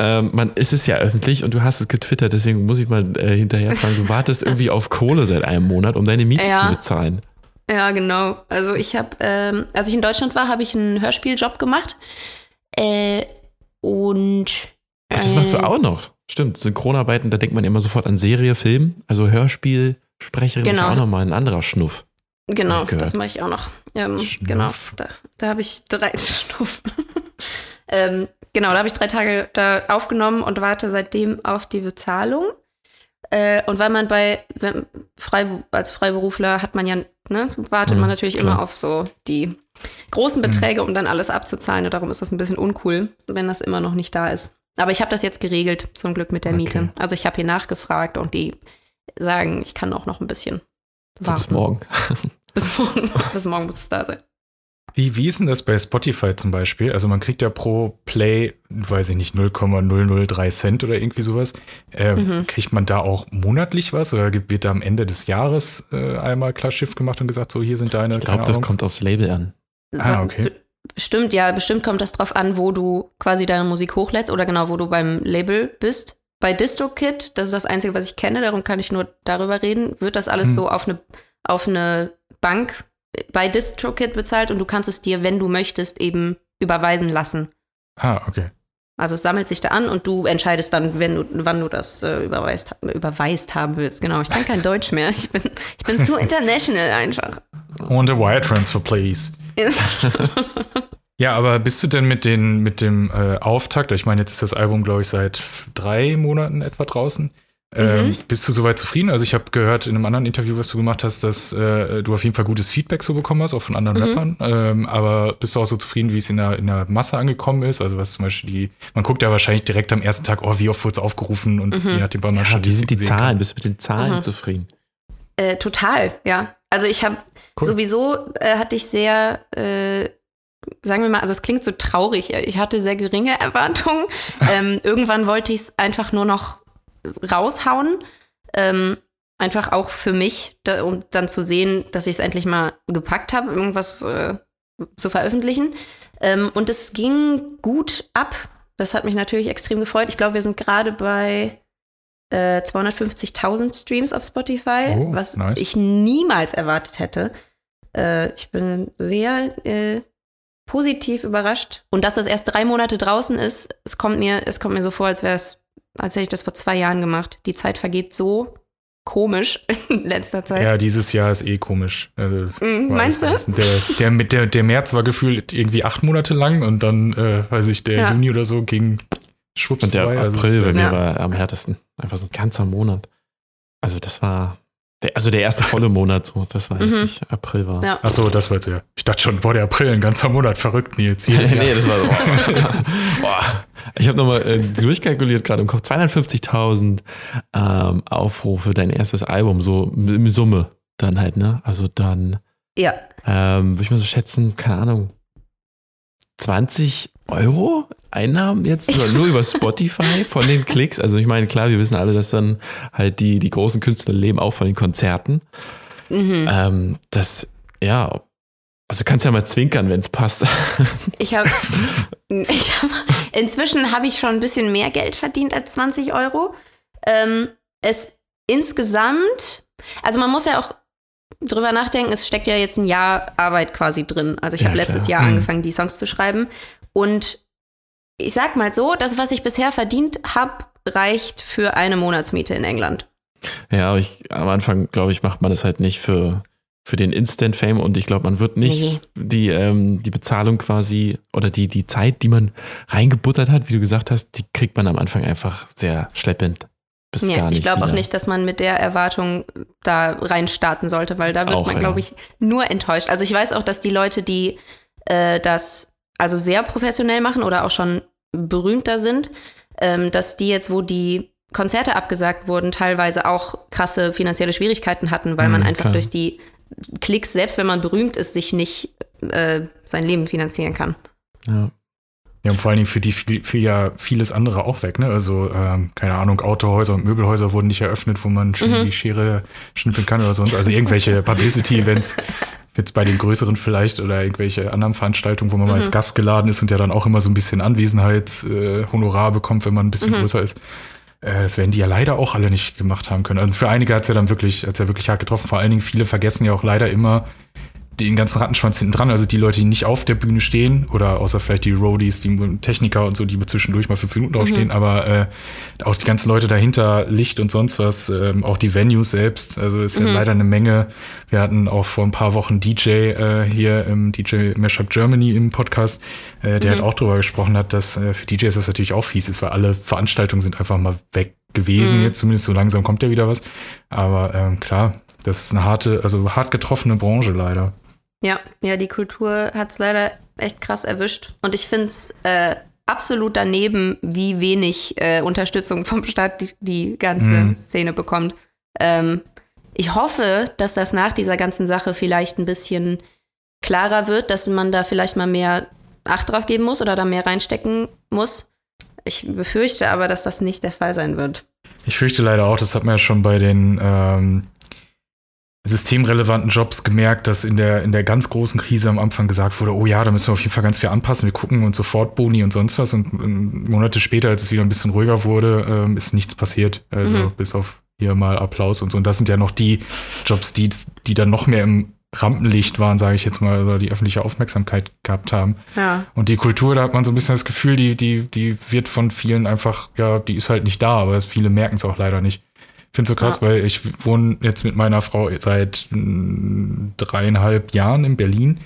ähm, man, es ist ja öffentlich und du hast es getwittert, deswegen muss ich mal äh, hinterher fragen, du wartest irgendwie auf Kohle seit einem Monat, um deine Miete Ja. zu bezahlen. Ja, genau. Also ich habe, ähm, als ich in Deutschland war, habe ich einen Hörspieljob gemacht. Äh, und Ach, das machst du äh, auch noch. Stimmt, Synchronarbeiten, da denkt man immer sofort an Serie, Film. Also Hörspielsprecherin ist Genau. ja auch nochmal ein anderer Schnuff. Genau, das mache ich auch noch. Ähm, genau, da, da habe ich drei Schnuff. ähm, genau, da habe ich drei Tage da aufgenommen und warte seitdem auf die Bezahlung. Äh, und weil man bei wenn, frei, als Freiberufler hat man ja, ne, wartet Mhm, man natürlich klar. immer auf so die großen Beträge, um dann alles abzuzahlen. Und darum ist das ein bisschen uncool, wenn das immer noch nicht da ist. Aber ich habe das jetzt geregelt, zum Glück mit der Okay. Miete. Also ich habe hier nachgefragt und die sagen, ich kann auch noch ein bisschen So, bis warten. morgen. Bis morgen, bis morgen muss es da sein. Wie, wie ist denn das bei Spotify zum Beispiel? Also man kriegt ja pro Play, weiß ich nicht, 0,003 Cent oder irgendwie sowas. Ähm, Mhm. Kriegt man da auch monatlich was oder wird da am Ende des Jahres äh, einmal Klarschiff gemacht und gesagt, so hier sind deine, Ich glaube, das kommt aufs Label an. Ah, okay. Be- Bestimmt, ja, bestimmt kommt das drauf an, wo du quasi deine Musik hochlädst oder genau, wo du beim Label bist. Bei DistroKid, das ist das Einzige, was ich kenne, darum kann ich nur darüber reden, wird das alles Hm. so auf eine, auf eine Bank bei DistroKid bezahlt und du kannst es dir, wenn du möchtest, eben überweisen lassen. Ah, okay. Also es sammelt sich da an und du entscheidest dann, wenn du, wann du das äh, überweist, überweist haben willst. Genau, ich kann kein Deutsch mehr. Ich bin, ich bin zu international einfach. Und a Wire Transfer, please. Ja, aber bist du denn mit, den, mit dem äh, Auftakt, ich meine, jetzt ist das Album, glaube ich, seit drei Monaten etwa draußen. Ähm, Mhm. Bist du soweit zufrieden? Also ich habe gehört in einem anderen Interview, was du gemacht hast, dass äh, du auf jeden Fall gutes Feedback so bekommen hast, auch von anderen Mhm. Rappern. Ähm, aber bist du auch so zufrieden, wie es in der, in der Masse angekommen ist? Also was zum Beispiel die, man guckt ja wahrscheinlich direkt am ersten Tag, oh, wie oft wurde es aufgerufen und Mhm. je nachdem, wann man Ja, wie sind die Zahlen? kann. Bist du mit den Zahlen Mhm. zufrieden? Äh, total, ja. Also ich habe Cool. sowieso äh, hatte ich sehr, äh, sagen wir mal, also es klingt so traurig. Ich hatte sehr geringe Erwartungen. ähm, irgendwann wollte ich es einfach nur noch raushauen. Ähm, einfach auch für mich, da, um dann zu sehen, dass ich es endlich mal gepackt habe, irgendwas äh, zu veröffentlichen. Ähm, und es ging gut ab. Das hat mich natürlich extrem gefreut. Ich glaube, wir sind gerade bei äh, 250.000 Streams auf Spotify, Oh, was nice. ich niemals erwartet hätte. Äh, ich bin sehr äh, positiv überrascht. Und dass das erst drei Monate draußen ist, es kommt mir, es kommt mir so vor, als wäre es, als hätte ich das vor zwei Jahren gemacht. Die Zeit vergeht so komisch in letzter Zeit. Ja, dieses Jahr ist eh komisch. Also, weiß meinst du? nicht. Der, der, mit der, der März war gefühlt irgendwie acht Monate lang und dann, äh, weiß ich, der Ja. Juni oder so ging schwupps Und der vorbei. Also April es bei mir Ja. war am härtesten. Einfach so ein ganzer Monat. Also das war, der, also der erste volle Monat so, das war Mhm. heftig. April war. Ja. Ach so, das war jetzt ja. Ich dachte schon, boah, der April, ein ganzer Monat, verrückt, Nils. nee, Jedes Jahr. das war so. Boah. Ich habe nochmal äh, durchkalkuliert gerade im Kopf. 250.000 ähm, Aufrufe, dein erstes Album, so in Summe dann halt, ne? Also dann, ja. ähm, würde ich mal so schätzen, keine Ahnung, 20 Euro Einnahmen jetzt nur, nur über Spotify von den Klicks. Also ich meine, klar, wir wissen alle, dass dann halt die, die großen Künstler leben auch von den Konzerten. Mhm. Ähm, das, ja, also du kannst ja mal zwinkern, wenn es passt. Ich habe, ich hab, inzwischen habe ich schon ein bisschen mehr Geld verdient als 20 Euro. Ähm, es insgesamt, also man muss ja auch drüber nachdenken, es steckt ja jetzt ein Jahr Arbeit quasi drin. Also ich Ja, habe letztes. Jahr Hm. angefangen, die Songs zu schreiben. Und ich sag mal so, das, was ich bisher verdient habe, reicht für eine Monatsmiete in England. Ja, aber ich, am Anfang, glaube ich, macht man das halt nicht für, für den Instant-Fame und ich glaube, man wird nicht Nee. die, ähm, die Bezahlung quasi oder die, die Zeit, die man reingebuttert hat, wie du gesagt hast, die kriegt man am Anfang einfach sehr schleppend. Bis Ja, gar nicht ich glaube auch nicht, dass man mit der Erwartung da rein starten sollte, weil da wird Auch, man, ja. glaube ich, nur enttäuscht. Also ich weiß auch, dass die Leute, die äh, das also sehr professionell machen oder auch schon berühmter sind, ähm, dass die jetzt, wo die Konzerte abgesagt wurden, teilweise auch krasse finanzielle Schwierigkeiten hatten, weil man Mhm, einfach klar. durch die Klicks, selbst wenn man berühmt ist, sich nicht äh, sein Leben finanzieren kann. Ja. Ja, und vor allen Dingen für die fiel, fiel ja vieles andere auch weg, ne? Also, ähm, keine Ahnung, Autohäuser und Möbelhäuser wurden nicht eröffnet, wo man mhm. die Schere schnippeln kann oder sonst. Also irgendwelche Publicity-Events, jetzt bei den größeren vielleicht oder irgendwelche anderen Veranstaltungen, wo man mhm. mal als Gast geladen ist und ja dann auch immer so ein bisschen Anwesenheitshonorar äh, bekommt, wenn man ein bisschen mhm. größer ist. Äh, das werden die ja leider auch alle nicht gemacht haben können. Also für einige hat es ja dann wirklich, hat's ja wirklich hart getroffen. Vor allen Dingen viele vergessen ja auch leider immer, den ganzen Rattenschwanz hinten dran, also die Leute, die nicht auf der Bühne stehen, oder außer vielleicht die Roadies, die Techniker und so, die zwischendurch mal fünf Minuten draufstehen, mhm. aber äh, auch die ganzen Leute dahinter, Licht und sonst was, ähm, auch die Venues selbst, also ist mhm. ja leider eine Menge. Wir hatten auch vor ein paar Wochen DJ äh, hier im DJ Mashup Germany im Podcast, äh, der mhm. halt auch darüber gesprochen hat, dass äh, für DJs das natürlich auch fies ist, weil alle Veranstaltungen sind einfach mal weg gewesen, mhm. jetzt zumindest so langsam kommt ja wieder was. Aber ähm, klar, das ist eine harte, also hart getroffene Branche leider. Ja, ja, die Kultur hat es leider echt krass erwischt. Und ich finde es äh, absolut daneben, wie wenig äh, Unterstützung vom Staat die, die ganze mhm. Szene bekommt. Ähm, ich hoffe, dass das nach dieser ganzen Sache vielleicht ein bisschen klarer wird, dass man da vielleicht mal mehr Acht drauf geben muss oder da mehr reinstecken muss. Ich befürchte aber, dass das nicht der Fall sein wird. Ich fürchte leider auch, das hat man ja schon bei den ähm, systemrelevanten Jobs gemerkt, dass in der, in der ganz großen Krise am Anfang gesagt wurde, oh ja, da müssen wir auf jeden Fall ganz viel anpassen, wir gucken und sofort Boni und sonst was. Und, und Monate später, als es wieder ein bisschen ruhiger wurde, ähm, ist nichts passiert. Also mhm. bis auf hier mal Applaus und so. Und das sind ja noch die Jobs, die, die dann noch mehr im Rampenlicht waren, sage ich jetzt mal, oder die öffentliche Aufmerksamkeit gehabt haben. Ja. Und die Kultur, da hat man so ein bisschen das Gefühl, die, die, die wird von vielen einfach, ja, die ist halt nicht da, aber viele merken es auch leider nicht finde so krass, ja. weil ich wohne jetzt mit meiner Frau seit hm, dreieinhalb Jahren in Berlin.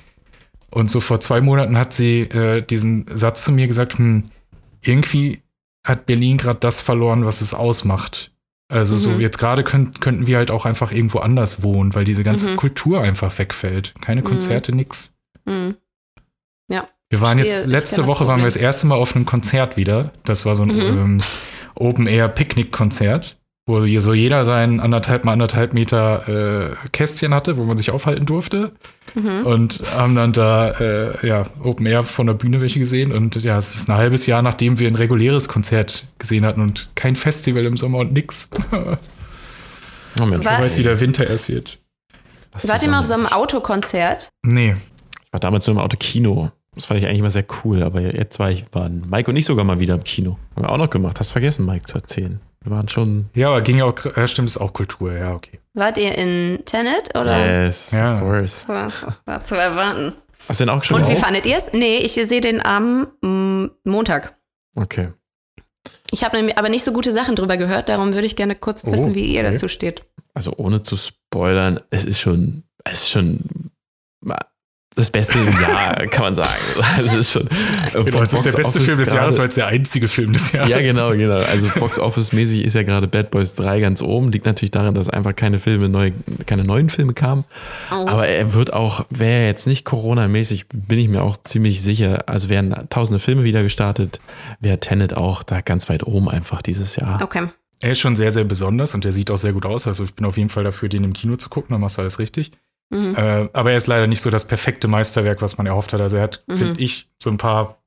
Und so vor zwei Monaten hat sie äh, diesen Satz zu mir gesagt, hm, irgendwie hat Berlin gerade das verloren, was es ausmacht. Also mhm. so jetzt gerade könnt, könnten wir halt auch einfach irgendwo anders wohnen, weil diese ganze mhm. Kultur einfach wegfällt. Keine mhm. Konzerte, mhm. nix. Ja. Wir waren jetzt, letzte Woche waren wir das erste Mal auf einem Konzert wieder. Das war so ein mhm. ähm, Open-Air-Picknick-Konzert wo so jeder sein anderthalb mal anderthalb Meter äh, Kästchen hatte, wo man sich aufhalten durfte. Mhm. Und haben dann da äh, ja, Open Air von der Bühne welche gesehen. Und ja, es ist ein halbes Jahr, nachdem wir ein reguläres Konzert gesehen hatten und kein Festival im Sommer und nix. oh Mensch, wer weiß, wie der Winter erst wird. Was Wart ihr mal auf so einem Autokonzert? Nee. Ich war damals so im Autokino. Das fand ich eigentlich immer sehr cool, aber jetzt war ich, waren Mike und ich sogar mal wieder im Kino. Haben wir auch noch gemacht. Hast vergessen, Mike, zu erzählen. Wir waren schon. Ja, aber ging ja auch, ja, stimmt, ist auch Kultur, ja, okay. Wart ihr in Tenet oder? Yes, ja. of course. War, war zu erwarten. Hast du den auch schon Und wie fandet ihr es? Nee, ich sehe den am mm, Montag. Okay. Ich habe aber nicht so gute Sachen drüber gehört, darum würde ich gerne kurz oh, wissen, wie ihr okay. dazu steht. Also ohne zu spoilern, es ist schon, es ist schon das Beste im Jahr, kann man sagen. Das ist schon. Äh, genau, es ist der beste Film des Jahres, weil es der einzige Film des Jahres ist. Ja, genau, genau. Also Box Office-mäßig ist ja gerade Bad Boys 3 ganz oben. Liegt natürlich daran, dass einfach keine Filme, neu, keine neuen Filme kamen. Oh. Aber er wird auch, wäre jetzt nicht Corona-mäßig, bin ich mir auch ziemlich sicher. Also wären tausende Filme wieder gestartet, wäre Tenet auch da ganz weit oben einfach dieses Jahr. Okay. Er ist schon sehr, sehr besonders und er sieht auch sehr gut aus. Also ich bin auf jeden Fall dafür, den im Kino zu gucken, dann machst du alles richtig. Mhm. Äh, aber er ist leider nicht so das perfekte Meisterwerk, was man erhofft hat. Also er hat, mhm. finde ich, so ein paar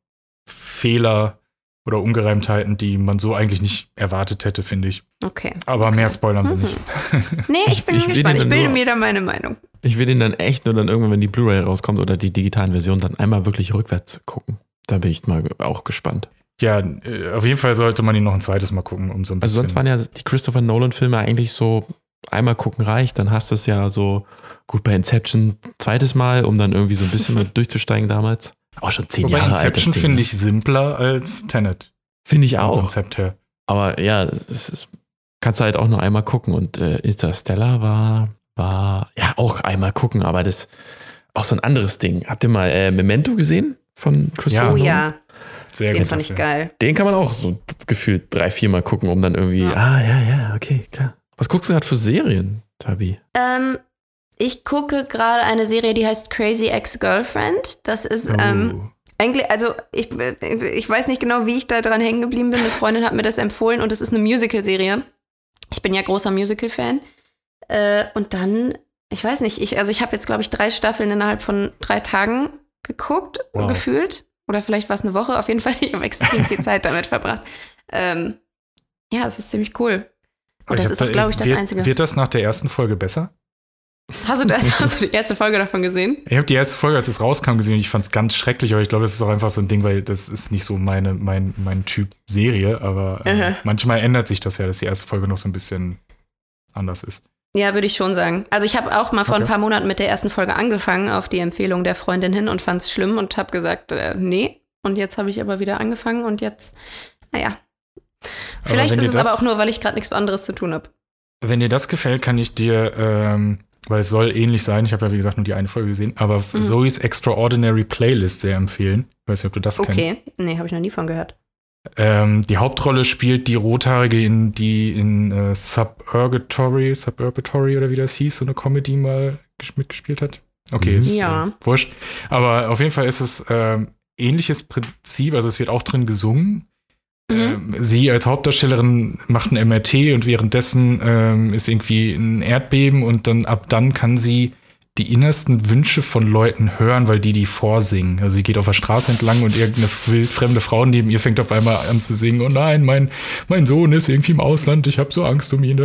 Fehler oder Ungereimtheiten, die man so eigentlich nicht erwartet hätte, finde ich. Okay. Aber okay. mehr spoilern wir mhm. nicht. Nee, ich bin ich gespannt. Ich bilde mir da meine Meinung. Ich will ihn dann echt nur dann irgendwann, wenn die Blu-ray rauskommt oder die digitalen Versionen, dann einmal wirklich rückwärts gucken. Da bin ich mal auch gespannt. Ja, äh, auf jeden Fall sollte man ihn noch ein zweites Mal gucken, um so ein bisschen. Also sonst waren ja die Christopher Nolan-Filme eigentlich so einmal gucken reicht, dann hast du es ja so gut bei Inception zweites Mal, um dann irgendwie so ein bisschen durchzusteigen damals. Auch schon zehn Wobei Jahre alt. Inception finde ich simpler als Tenet. Finde ich auch. Konzept her. Aber ja, ist, kannst du halt auch nur einmal gucken. Und äh, Interstellar war, war ja auch einmal gucken, aber das auch so ein anderes Ding. Habt ihr mal äh, Memento gesehen von Christopher ja. Oh ja. Sehr Den gut fand ich geil. Den kann man auch so gefühlt drei, viermal gucken, um dann irgendwie, ja. ah ja, ja, okay, klar. Was guckst du gerade für Serien, Tabi? Ähm, ich gucke gerade eine Serie, die heißt Crazy Ex-Girlfriend. Das ist, oh. ähm, eigentlich, also ich, ich weiß nicht genau, wie ich da dran hängen geblieben bin. Eine Freundin hat mir das empfohlen und es ist eine Musical-Serie. Ich bin ja großer Musical-Fan. Äh, und dann, ich weiß nicht, ich, also ich habe jetzt, glaube ich, drei Staffeln innerhalb von drei Tagen geguckt wow. und gefühlt. Oder vielleicht war es eine Woche. Auf jeden Fall, ich habe extrem viel Zeit damit verbracht. Ähm, ja, es ist ziemlich cool. Und das ist auch, glaube ich, das wird, Einzige. Wird das nach der ersten Folge besser? Hast du, das, hast du die erste Folge davon gesehen? Ich habe die erste Folge, als es rauskam, gesehen und ich fand es ganz schrecklich, aber ich glaube, das ist auch einfach so ein Ding, weil das ist nicht so meine, mein, mein Typ Serie, aber äh, manchmal ändert sich das ja, dass die erste Folge noch so ein bisschen anders ist. Ja, würde ich schon sagen. Also ich habe auch mal vor ein Okay. paar Monaten mit der ersten Folge angefangen, auf die Empfehlung der Freundin hin und fand es schlimm und habe gesagt, äh, nee. Und jetzt habe ich aber wieder angefangen und jetzt, naja. Vielleicht ist es das- aber auch nur, weil ich gerade nichts anderes zu tun habe. Wenn dir das gefällt, kann ich dir, ähm, weil es soll ähnlich sein, ich habe ja wie gesagt nur die eine Folge gesehen, aber Mhm. Zoe's Extraordinary Playlist sehr empfehlen. Ich weiß nicht, ob du das kennst. Okay. Nee, habe ich noch nie von gehört. Ähm, die Hauptrolle spielt die Rothaarige, in, die in äh, Suburgatory, Suburgatory oder wie das hieß, so eine Comedy mal ges- mitgespielt hat. Okay, Mhm. ist Ja. äh, wurscht. Aber auf jeden Fall ist es ähm, ähnliches Prinzip, also es wird auch drin gesungen. Mhm. Ähm, sie als Hauptdarstellerin macht ein MRT und währenddessen ähm, ist irgendwie ein Erdbeben und dann ab dann kann sie die innersten Wünsche von Leuten hören, weil die die vorsingen. Also sie geht auf der Straße entlang und irgendeine fremde Frau neben ihr fängt auf einmal an zu singen. Oh nein, mein, mein Sohn ist irgendwie im Ausland, ich habe so Angst um ihn.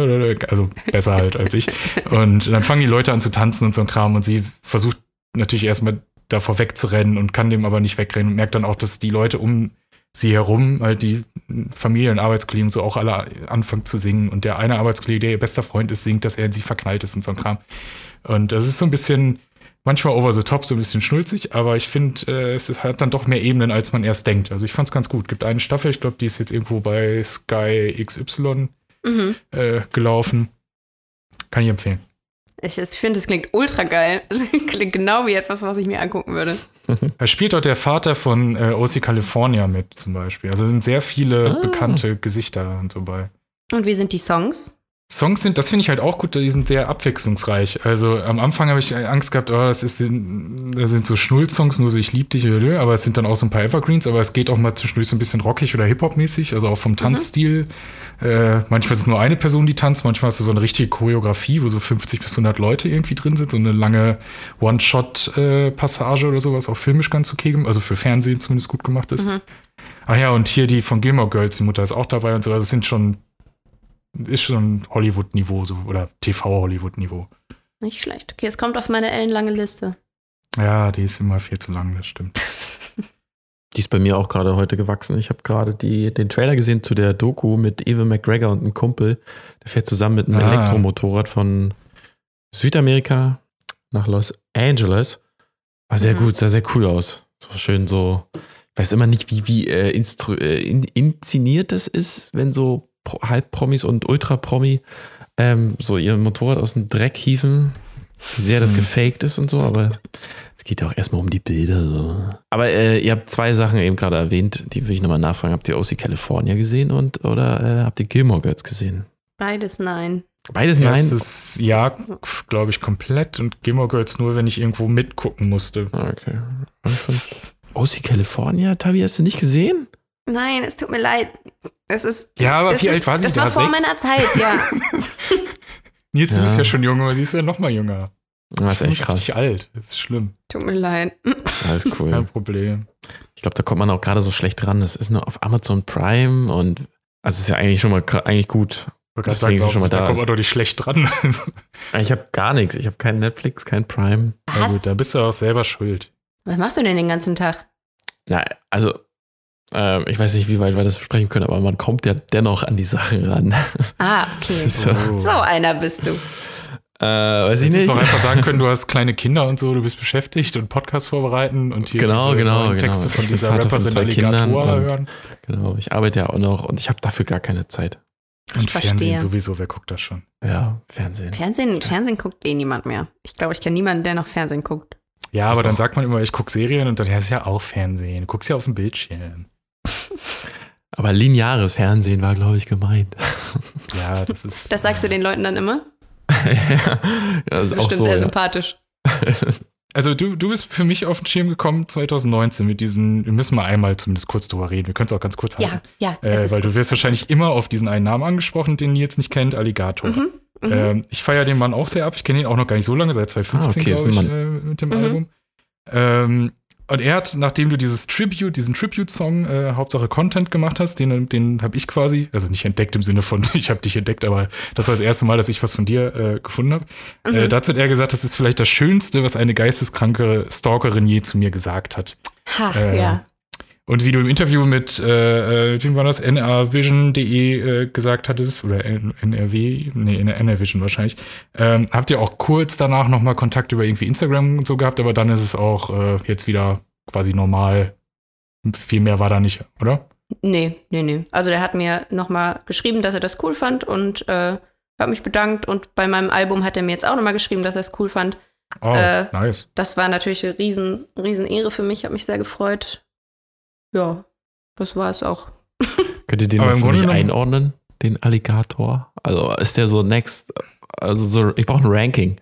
Also besser halt als ich. Und dann fangen die Leute an zu tanzen und so ein Kram und sie versucht natürlich erstmal davor wegzurennen und kann dem aber nicht wegrennen und merkt dann auch, dass die Leute um sie herum, halt die Familien, Arbeitskollegen und so auch alle anfangen zu singen. Und der eine Arbeitskollege, der ihr bester Freund ist, singt, dass er in sie verknallt ist und so ein Kram. Und das ist so ein bisschen, manchmal over the top, so ein bisschen schnulzig, aber ich finde, äh, es hat dann doch mehr Ebenen, als man erst denkt. Also ich fand es ganz gut. Gibt eine Staffel, ich glaube, die ist jetzt irgendwo bei Sky XY Mhm. äh, gelaufen. Kann ich empfehlen. Ich, ich finde, es klingt ultra geil. Es klingt genau wie etwas, was ich mir angucken würde. Da spielt dort der Vater von äh, OC California mit zum Beispiel. Also sind sehr viele Ah. bekannte Gesichter und so bei. Und wie sind die Songs? Songs sind, das finde ich halt auch gut, die sind sehr abwechslungsreich. Also am Anfang habe ich Angst gehabt, oh, das, ist, das sind so Schnullsongs, nur so ich lieb dich, oder, aber es sind dann auch so ein paar Evergreens, aber es geht auch mal zwischendurch so ein bisschen rockig oder Hip-Hop-mäßig, also auch vom Tanzstil. Äh, manchmal ist es nur eine Person, die tanzt, manchmal hast du so eine richtige Choreografie, wo so 50 bis 100 Leute irgendwie drin sind, so eine lange One-Shot-Passage oder sowas, auch filmisch ganz okay, also für Fernsehen zumindest gut gemacht ist. Mhm. Ach ja, und hier die von Gilmore Girls, die Mutter ist auch dabei und so, also es sind schon ist schon Hollywood-Niveau so, oder TV-Hollywood-Niveau. Nicht schlecht. Okay, es kommt auf meine ellenlange Liste. Ja, die ist immer viel zu lang, das stimmt. Die ist bei mir auch gerade heute gewachsen. Ich habe gerade die- den Trailer gesehen zu der Doku mit Evan McGregor und einem Kumpel. Der fährt zusammen mit einem Ah. Elektromotorrad von Südamerika nach Los Angeles. War sehr Mhm. gut, sah sehr cool aus. So schön so. Ich weiß immer nicht, wie, wie äh, instru äh, in, inszeniert das ist, wenn so Halbpromis und Ultra-Promi ähm, so ihr Motorrad aus dem Dreck hieven. Wie sehr das Hm. gefaked ist und so, aber es geht ja auch erstmal um die Bilder. So. Aber äh, ihr habt zwei Sachen eben gerade erwähnt, die will ich nochmal nachfragen. Habt ihr OC California gesehen und oder äh, habt ihr Gilmore Girls gesehen? Beides nein. Beides nein. Erstes Jahr, glaube ich, komplett und Gilmore Girls nur, wenn ich irgendwo mitgucken musste. Ah, Okay. OC California, Tabi, hast du nicht gesehen? Nein, es tut mir leid. Es ist. Ja, aber wie ist, alt war sie Das da? war vor Sechs? meiner Zeit, ja. Nils, du Ja. bist ja schon jung, aber sie ist ja noch mal jünger. Das ist echt krass. Richtig alt. Das ist schlimm. tut mir leid. Alles cool. Kein Problem. Ich glaube, da kommt man auch gerade so schlecht ran. Das ist nur auf Amazon Prime und also ist ja eigentlich schon mal eigentlich gut. Deswegen sagen, ist schon mal da, da kommt man doch nicht schlecht dran. Ich habe gar nichts. Ich habe kein Netflix, kein Prime. Na Was? gut, da bist du auch selber schuld. Was machst du denn den ganzen Tag? Na, also ähm, ich weiß nicht, wie weit wir das besprechen können, aber man kommt ja dennoch an die Sachen ran. Ah, okay. So. Oh. So einer bist du. Äh, weiß ich Hättest nicht. du auch einfach sagen können, du hast kleine Kinder und so, du bist beschäftigt und Podcast vorbereiten und hier Genau, diese genau, genau. Texte von Ich dieser Vater von Rapperin zwei Kindern Alligator hören. Genau, ich arbeite ja auch noch und ich habe dafür gar keine Zeit. Und verstehe. Fernsehen sowieso, wer guckt das schon? Ja, Fernsehen. Fernsehen, Fernsehen guckt eh niemand mehr. Ich glaube, ich kenne niemanden, der noch Fernsehen guckt. Ja, Das aber dann sagt man immer, ich gucke Serien und dann, ja, ist ja auch Fernsehen. Du guckst ja auf dem Bildschirm. Aber lineares Fernsehen war, glaube ich, gemeint. Ja, das ist. Das sagst du den Leuten dann immer? ja, das ist auch Bestimmt so. sehr Ja. sympathisch. Also du, du bist für mich auf den Schirm gekommen 2019 mit diesen, wir müssen mal einmal zumindest kurz drüber reden. Wir können es auch ganz kurz Ja, halten. ja. es Äh, ist weil du wirst wahrscheinlich immer auf diesen einen Namen angesprochen, den Nils nicht kennt, Alligator. Mhm, mhm. Ähm, ich feiere den Mann auch sehr ab. Ich kenne ihn auch noch gar nicht so lange, seit 2015, Ah, okay, ist glaube ich, äh, mit dem Album. Ähm, Und er hat, nachdem du dieses Tribute, diesen Tribute-Song, äh, Hauptsache Content gemacht hast, den, den habe ich quasi, also nicht entdeckt im Sinne von, ich habe dich entdeckt, aber das war das erste Mal, dass ich was von dir äh, gefunden habe. Mhm. Äh, dazu hat er gesagt, das ist vielleicht das Schönste, was eine geisteskranke Stalkerin je zu mir gesagt hat. Ha, Äh, ja. Und wie du im Interview mit, äh, äh, wie war das, nrvision.de äh, gesagt hattest, oder NRW, nee, NRvision wahrscheinlich, ähm, habt ihr auch kurz danach nochmal Kontakt über irgendwie Instagram und so gehabt, aber dann ist es auch äh, jetzt wieder quasi normal. Viel mehr war da nicht, oder? Nee, nee, nee. Also der hat mir nochmal geschrieben, dass er das cool fand und äh, hat mich bedankt. Und bei meinem Album hat er mir jetzt auch nochmal geschrieben, dass er es cool fand. Oh, Äh, nice. Das war natürlich eine riesen, riesen Ehre für mich, hat mich sehr gefreut. Ja, das war es auch. Könnt ihr den Aber für mich genommen- einordnen, den Alligator? Also ist der so next, also so, ich brauche ein Ranking.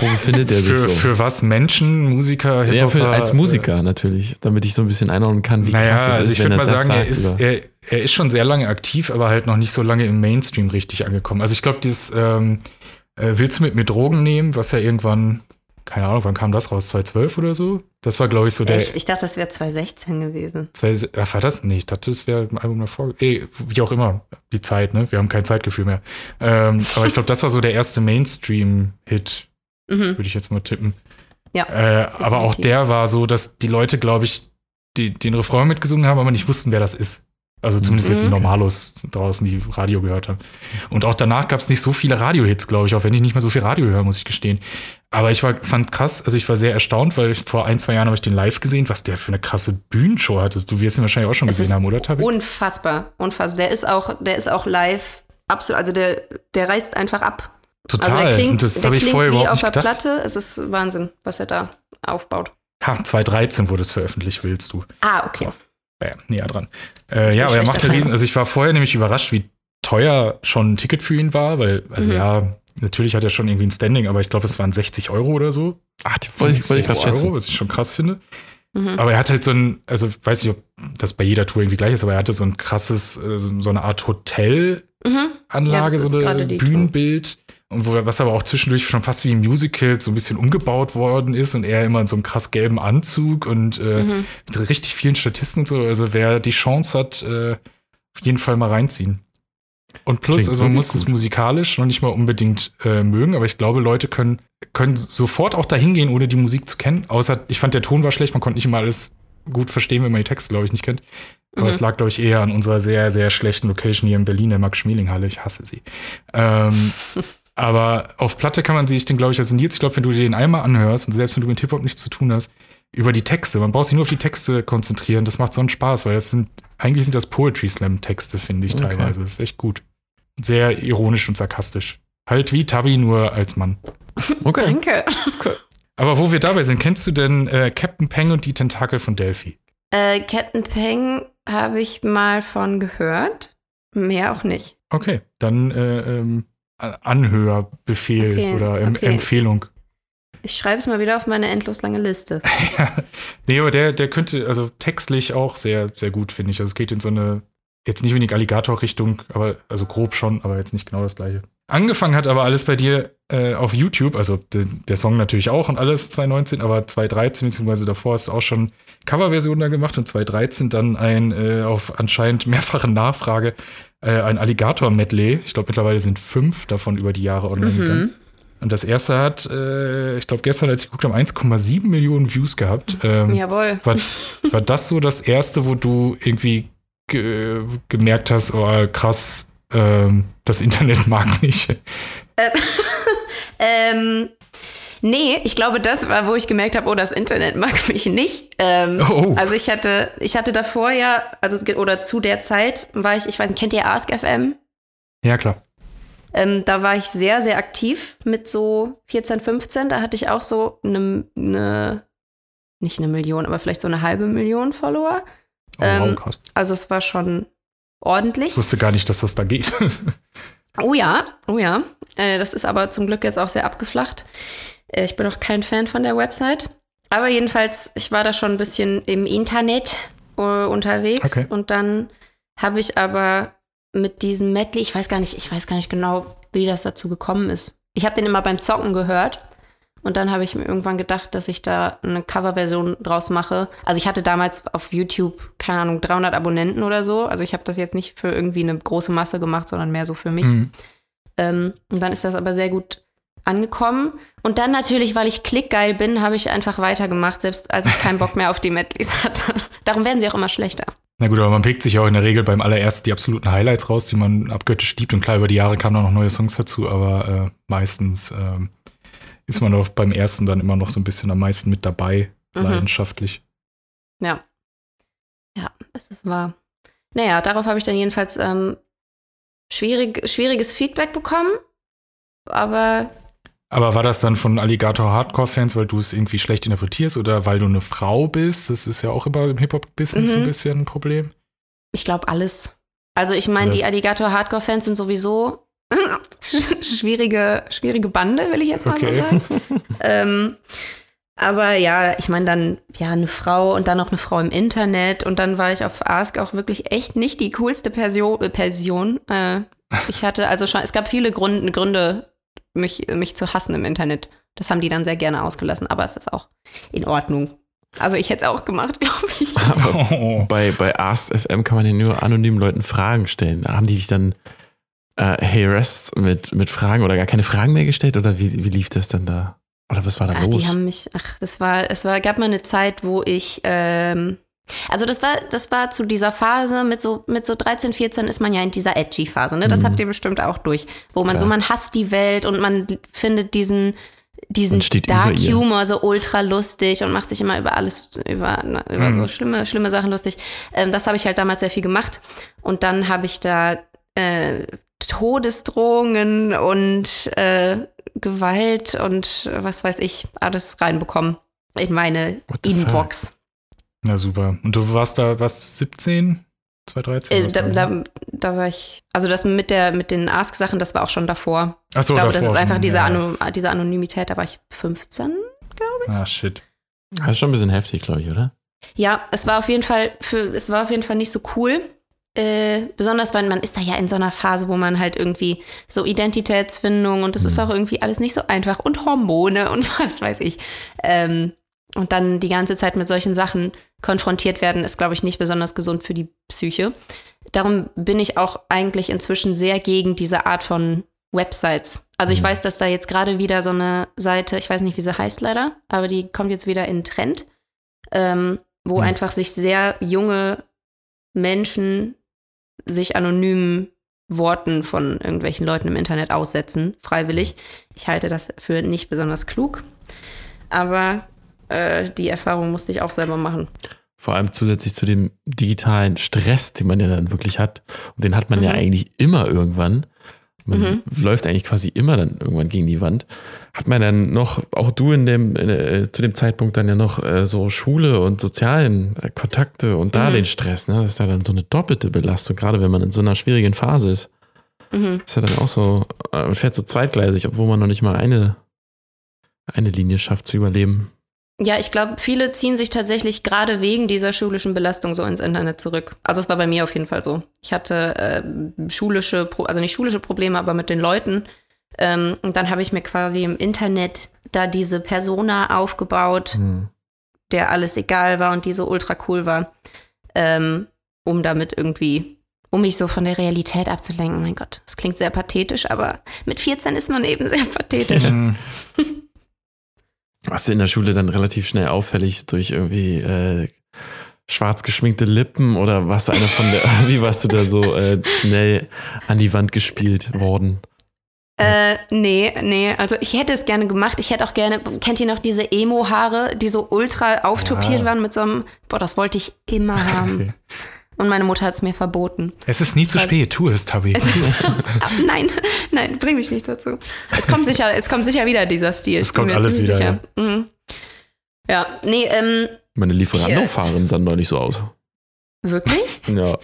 Wo befindet der sich Für, so? für was Menschen, Musiker, ja, für, als Musiker natürlich, damit ich so ein bisschen einordnen kann, wie Naja, krass das also ist, ich würde er mal sagen, er sagt. ist, oder- er, er ist schon sehr lange aktiv, aber halt noch nicht so lange im Mainstream richtig angekommen. Also ich glaube, dieses ähm, äh, Willst du mit mir Drogen nehmen, was ja irgendwann, keine Ahnung, wann kam das raus? 2012 oder so? Das war, glaube ich, so der. Echt? Ich dachte, das wäre 2016 gewesen. Ach, war das? Nee, ich dachte, das wäre ein Album davor. Ey, wie auch immer, die Zeit, ne? Wir haben kein Zeitgefühl mehr. Ähm, aber ich glaube, das war so der erste Mainstream-Hit, Mhm. würde ich jetzt mal tippen. Ja, Äh, aber auch der war so, dass die Leute, glaube ich, die, den Refrain mitgesungen haben, aber nicht wussten, wer das ist. Also zumindest jetzt die Mhm. Normalos draußen, die Radio gehört haben. Und auch danach gab es nicht so viele Radiohits, glaube ich, auch wenn ich nicht mehr so viel Radio höre, muss ich gestehen. Aber ich war, fand krass, also ich war sehr erstaunt, weil vor ein, zwei Jahren habe ich den live gesehen, was der für eine krasse Bühnenshow hatte. Du wirst ihn wahrscheinlich auch schon Es gesehen haben, oder Tabi? Unfassbar, unfassbar. Der ist auch, der ist auch live absolut, also der, der reißt einfach ab. Total. Also er klingt, Und das der habe ich vorher überhaupt auf nicht der gedacht. Platte. Es ist Wahnsinn, was er da aufbaut. Ha, 2013 wurde es veröffentlicht, willst du. Ah, okay. Bam, näher dran. Äh, ja, aber er macht ja riesen. Also ich war vorher nämlich überrascht, wie teuer schon ein Ticket für ihn war, weil, also Mhm. ja, natürlich hat er schon irgendwie ein Standing, aber ich glaube, es waren 60 Euro oder so. Ach, die wollte ich, wollte ich gerade 60 Euro, schätzen. was ich schon krass finde. Mhm. Aber er hat halt so ein, also weiß nicht, ob das bei jeder Tour irgendwie gleich ist, aber er hatte so ein krasses, äh, so, eine Art Hotelanlage, Mhm. Ja, so ein. Bühnenbild. Und wo, was aber auch zwischendurch schon fast wie ein Musical so ein bisschen umgebaut worden ist und er immer in so einem krass gelben Anzug und äh, Mhm. mit richtig vielen Statisten und so. Also wer die Chance hat, äh, auf jeden Fall mal reinziehen. Und plus, Klingt also man muss es gut. musikalisch noch nicht mal unbedingt äh, mögen, aber ich glaube, Leute können, können sofort auch dahin gehen, ohne die Musik zu kennen. Außer, ich fand, der Ton war schlecht, man konnte nicht immer alles gut verstehen, wenn man die Texte, glaube ich, nicht kennt. Aber Mhm. es lag, glaube ich, eher an unserer sehr, sehr schlechten Location hier in Berlin, der Max-Schmeling-Halle. Ich hasse sie. Ähm, aber auf Platte kann man sich den, glaube ich, also Nils, ich glaube, wenn du dir den einmal anhörst und selbst wenn du mit Hip-Hop nichts zu tun hast, über die Texte, man braucht sich nur auf die Texte konzentrieren, das macht so einen Spaß, weil das sind, eigentlich sind das Poetry-Slam-Texte, finde ich Okay. teilweise. Das ist echt gut. Sehr ironisch und sarkastisch. Halt wie Tabi, nur als Mann. Okay. Danke. Aber wo wir dabei sind, kennst du denn äh, Captain Peng und die Tentakel von Delphi? Äh, Captain Peng habe ich mal von gehört. Mehr auch nicht. Okay, dann äh, ähm, Anhörbefehl Okay, oder em okay. Empfehlung. Ich schreibe es mal wieder auf meine endlos lange Liste. nee, aber der, der könnte, also textlich auch sehr, sehr gut, finde ich. Also es geht in so eine, jetzt nicht wenig Alligator-Richtung, aber also grob schon, aber jetzt nicht genau das gleiche. Angefangen hat aber alles bei dir äh, auf YouTube, also de, der Song natürlich auch und alles 2019, aber 2013, beziehungsweise davor hast du auch schon Coverversionen da gemacht und 2013 dann ein äh, auf anscheinend mehrfache Nachfrage äh, ein Alligator-Medley. Ich glaube, mittlerweile sind fünf davon über die Jahre online gegangen. Und das erste hat, äh, ich glaube, gestern, als ich geguckt habe, 1,7 Millionen Views gehabt. Ähm, Jawohl. war, war das so das erste, wo du irgendwie ge gemerkt hast, oh krass, ähm, das Internet mag mich? Ähm, nee, ich glaube, das war, wo ich gemerkt habe, oh, das Internet mag mich nicht. Ähm, Oh. Also ich hatte, ich hatte davor ja, also oder zu der Zeit war ich, ich weiß nicht, kennt ihr Ask FM? Ja, klar. Ähm, da war ich sehr, sehr aktiv mit so 14, 15. Da hatte ich auch so eine, eine nicht eine Million, aber vielleicht so eine halbe Million Follower. Oh, wow, Ähm. Also es war schon ordentlich. Ich wusste gar nicht, dass das da geht. Oh ja, oh ja. Äh, das ist aber zum Glück jetzt auch sehr abgeflacht. Äh, ich bin auch kein Fan von der Website. Aber jedenfalls, ich war da schon ein bisschen im Internet äh, unterwegs Okay. und dann habe ich aber mit diesem Medley, ich weiß gar nicht, ich weiß gar nicht genau, wie das dazu gekommen ist. Ich habe den immer beim Zocken gehört Und dann habe ich mir irgendwann gedacht, dass ich da eine Coverversion draus mache. Also ich hatte damals auf YouTube, keine Ahnung, 300 Abonnenten oder so. Also ich habe das jetzt nicht für irgendwie eine große Masse gemacht, sondern mehr so für mich. Mhm. Ähm, und dann ist das aber sehr gut angekommen. Und dann natürlich, weil ich klickgeil bin, habe ich einfach weitergemacht, selbst als ich keinen Bock mehr auf die Medleys hatte. Darum werden sie auch immer schlechter. Na gut, aber man pickt sich ja auch in der Regel beim allerersten die absoluten Highlights raus, die man abgöttisch liebt. Und klar, über die Jahre kamen auch noch neue Songs dazu, aber äh, meistens ähm, ist man auch beim ersten dann immer noch so ein bisschen am meisten mit dabei, Mhm. leidenschaftlich. Ja. Ja, es ist wahr. Naja, darauf habe ich dann jedenfalls ähm, schwierig, schwieriges Feedback bekommen. Aber Aber war das dann von Alligator Hardcore-Fans, weil du es irgendwie schlecht interpretierst oder weil du eine Frau bist? Das ist ja auch immer im Hip-Hop-Business Mhm. ein bisschen ein Problem. ich glaube alles. Also ich meine, die Alligator Hardcore-Fans sind sowieso schwierige, schwierige Bande, will ich jetzt mal Okay. so sagen. ähm, aber ja, ich meine dann, ja, eine Frau und dann noch eine Frau im Internet und dann war ich auf Ask auch wirklich echt nicht die coolste Persio äh, Person. Äh, ich hatte also schon, es gab viele Gründe, Gründe mich, mich zu hassen im Internet. Das haben die dann sehr gerne ausgelassen, aber es ist auch in Ordnung. Also ich hätte es auch gemacht, glaube ich. Aber bei, bei Ask.fm kann man ja nur anonymen Leuten Fragen stellen. Da haben die dich dann äh, harassed mit, mit Fragen oder gar keine Fragen mehr gestellt? Oder wie, wie lief das dann da? Oder was war da Ach, los? die haben mich, ach, das war, es war, gab mal eine Zeit, wo ich, ähm, also das war, das war zu dieser Phase mit so, mit so 13, 14 ist man ja in dieser edgy Phase, ne? Das Mhm. habt ihr bestimmt auch durch, wo man Klar. so, man hasst die Welt und man findet diesen, diesen Dark. Humor so ultra lustig und macht sich immer über alles, über, na, über Mhm. so schlimme, schlimme Sachen lustig. Ähm, das habe ich halt damals sehr viel gemacht und dann habe ich da äh, Todesdrohungen und äh, Gewalt und äh, was weiß ich, alles reinbekommen in meine Inbox. Na super. Und du warst da, was, 17? 2013? Äh, da, war das? da, da war ich, also das mit der mit den Ask-Sachen, das war auch schon davor. Ach so, ich glaube, das davor ist einfach schon, diese, ja. Ano diese Anonymität, da war ich 15. Ah, shit. Das ist schon ein bisschen heftig, glaube ich, oder? Ja, es war auf jeden Fall für, es war auf jeden Fall nicht so cool. Äh, besonders, weil man ist da ja in so einer Phase, wo man halt irgendwie so Identitätsfindung und das ist auch irgendwie alles nicht so einfach und Hormone und was weiß ich. Ähm, und dann die ganze Zeit mit solchen Sachen konfrontiert werden, ist, glaube ich, nicht besonders gesund für die Psyche. Darum bin ich auch eigentlich inzwischen sehr gegen diese Art von Websites. Also ich Mhm. weiß, dass da jetzt gerade wieder so eine Seite, ich weiß nicht, wie sie heißt leider, aber die kommt jetzt wieder in Trend, ähm, wo Mhm. einfach sich sehr junge Menschen sich anonymen Worten von irgendwelchen Leuten im Internet aussetzen, freiwillig. Ich halte das für nicht besonders klug, aber äh, die Erfahrung musste ich auch selber machen. Vor allem zusätzlich zu dem digitalen Stress, den man ja dann wirklich hat. Und den hat man ja Mhm. eigentlich immer irgendwann. Man Mhm. läuft eigentlich quasi immer dann irgendwann gegen die Wand. Hat man dann noch, auch du in dem, äh, zu dem Zeitpunkt dann ja noch äh, so Schule und sozialen äh, Kontakte und da Mhm. den Stress, ne? Das ist ja dann so eine doppelte Belastung, gerade wenn man in so einer schwierigen Phase ist. Mhm. Ist ja dann auch so, äh, man fährt so zweitgleisig, obwohl man noch nicht mal eine, eine Linie schafft zu überleben. Ja, ich glaube, viele ziehen sich tatsächlich gerade wegen dieser schulischen Belastung so ins Internet zurück. Also es war bei mir auf jeden Fall so. Ich hatte äh, schulische, Pro also nicht schulische Probleme, aber mit den Leuten. Ähm, und dann habe ich mir quasi im Internet da diese Persona aufgebaut, Hm. der alles egal war und die so ultra cool war, ähm, um damit irgendwie, um mich so von der Realität abzulenken. Mein Gott, das klingt sehr pathetisch, aber mit 14 ist man eben sehr pathetisch. Hm. Warst du in der Schule dann relativ schnell auffällig durch irgendwie äh, schwarz geschminkte Lippen oder warst du einer von der, wie warst du da so äh, schnell an die Wand gespielt worden? Äh, nee, nee, also ich hätte es gerne gemacht. Ich hätte auch gerne, kennt ihr noch diese Emo-Haare, die so ultra auftopiert Ja. waren mit so einem, boah, das wollte ich immer haben. Und meine Mutter hat es mir verboten. Es ist nie zu Weil- spät, tu es, Tabi. Es ist, nein, nein, bring mich nicht dazu. Es kommt sicher, es kommt sicher wieder dieser Stil. Es ich bin kommt mir alles ziemlich wieder, sicher. Mhm. Ja, nee, ähm, Meine Lieferando-Fahrerin sah noch nicht so aus. wirklich? Ja.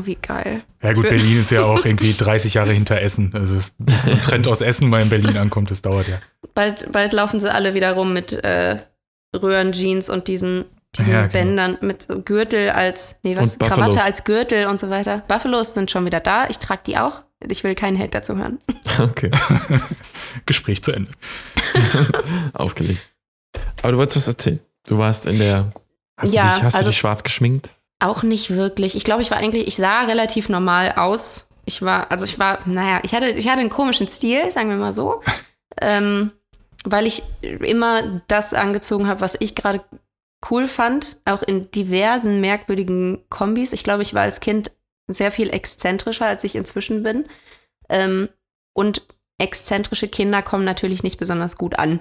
Oh, wie geil. Ja gut, Berlin ist ja auch irgendwie 30 Jahre hinter Essen. Also es ist so ein Trend aus Essen mal in Berlin ankommt, das dauert ja. Bald, bald laufen sie alle wieder rum mit äh, Röhrenjeans und diesen, diesen Ja, genau. Bändern mit Gürtel als, nee, was. Krawatte als Gürtel und so weiter. Buffalos sind schon wieder da. Ich trage die auch. Ich will keinen Hate dazu hören. Okay, Gespräch zu Ende. aufgelegt. Aber du wolltest was erzählen. Du warst in der. Hast, Ja, du, dich, hast also- du dich schwarz geschminkt? Auch nicht wirklich. Ich glaube, ich war eigentlich, ich sah relativ normal aus. Ich war, also ich war, naja, ich hatte, ich hatte einen komischen Stil, sagen wir mal so. ähm, weil ich immer das angezogen habe, was ich gerade cool fand, auch in diversen merkwürdigen Kombis. Ich glaube, ich war als Kind sehr viel exzentrischer, als ich inzwischen bin. Ähm, und exzentrische Kinder kommen natürlich nicht besonders gut an,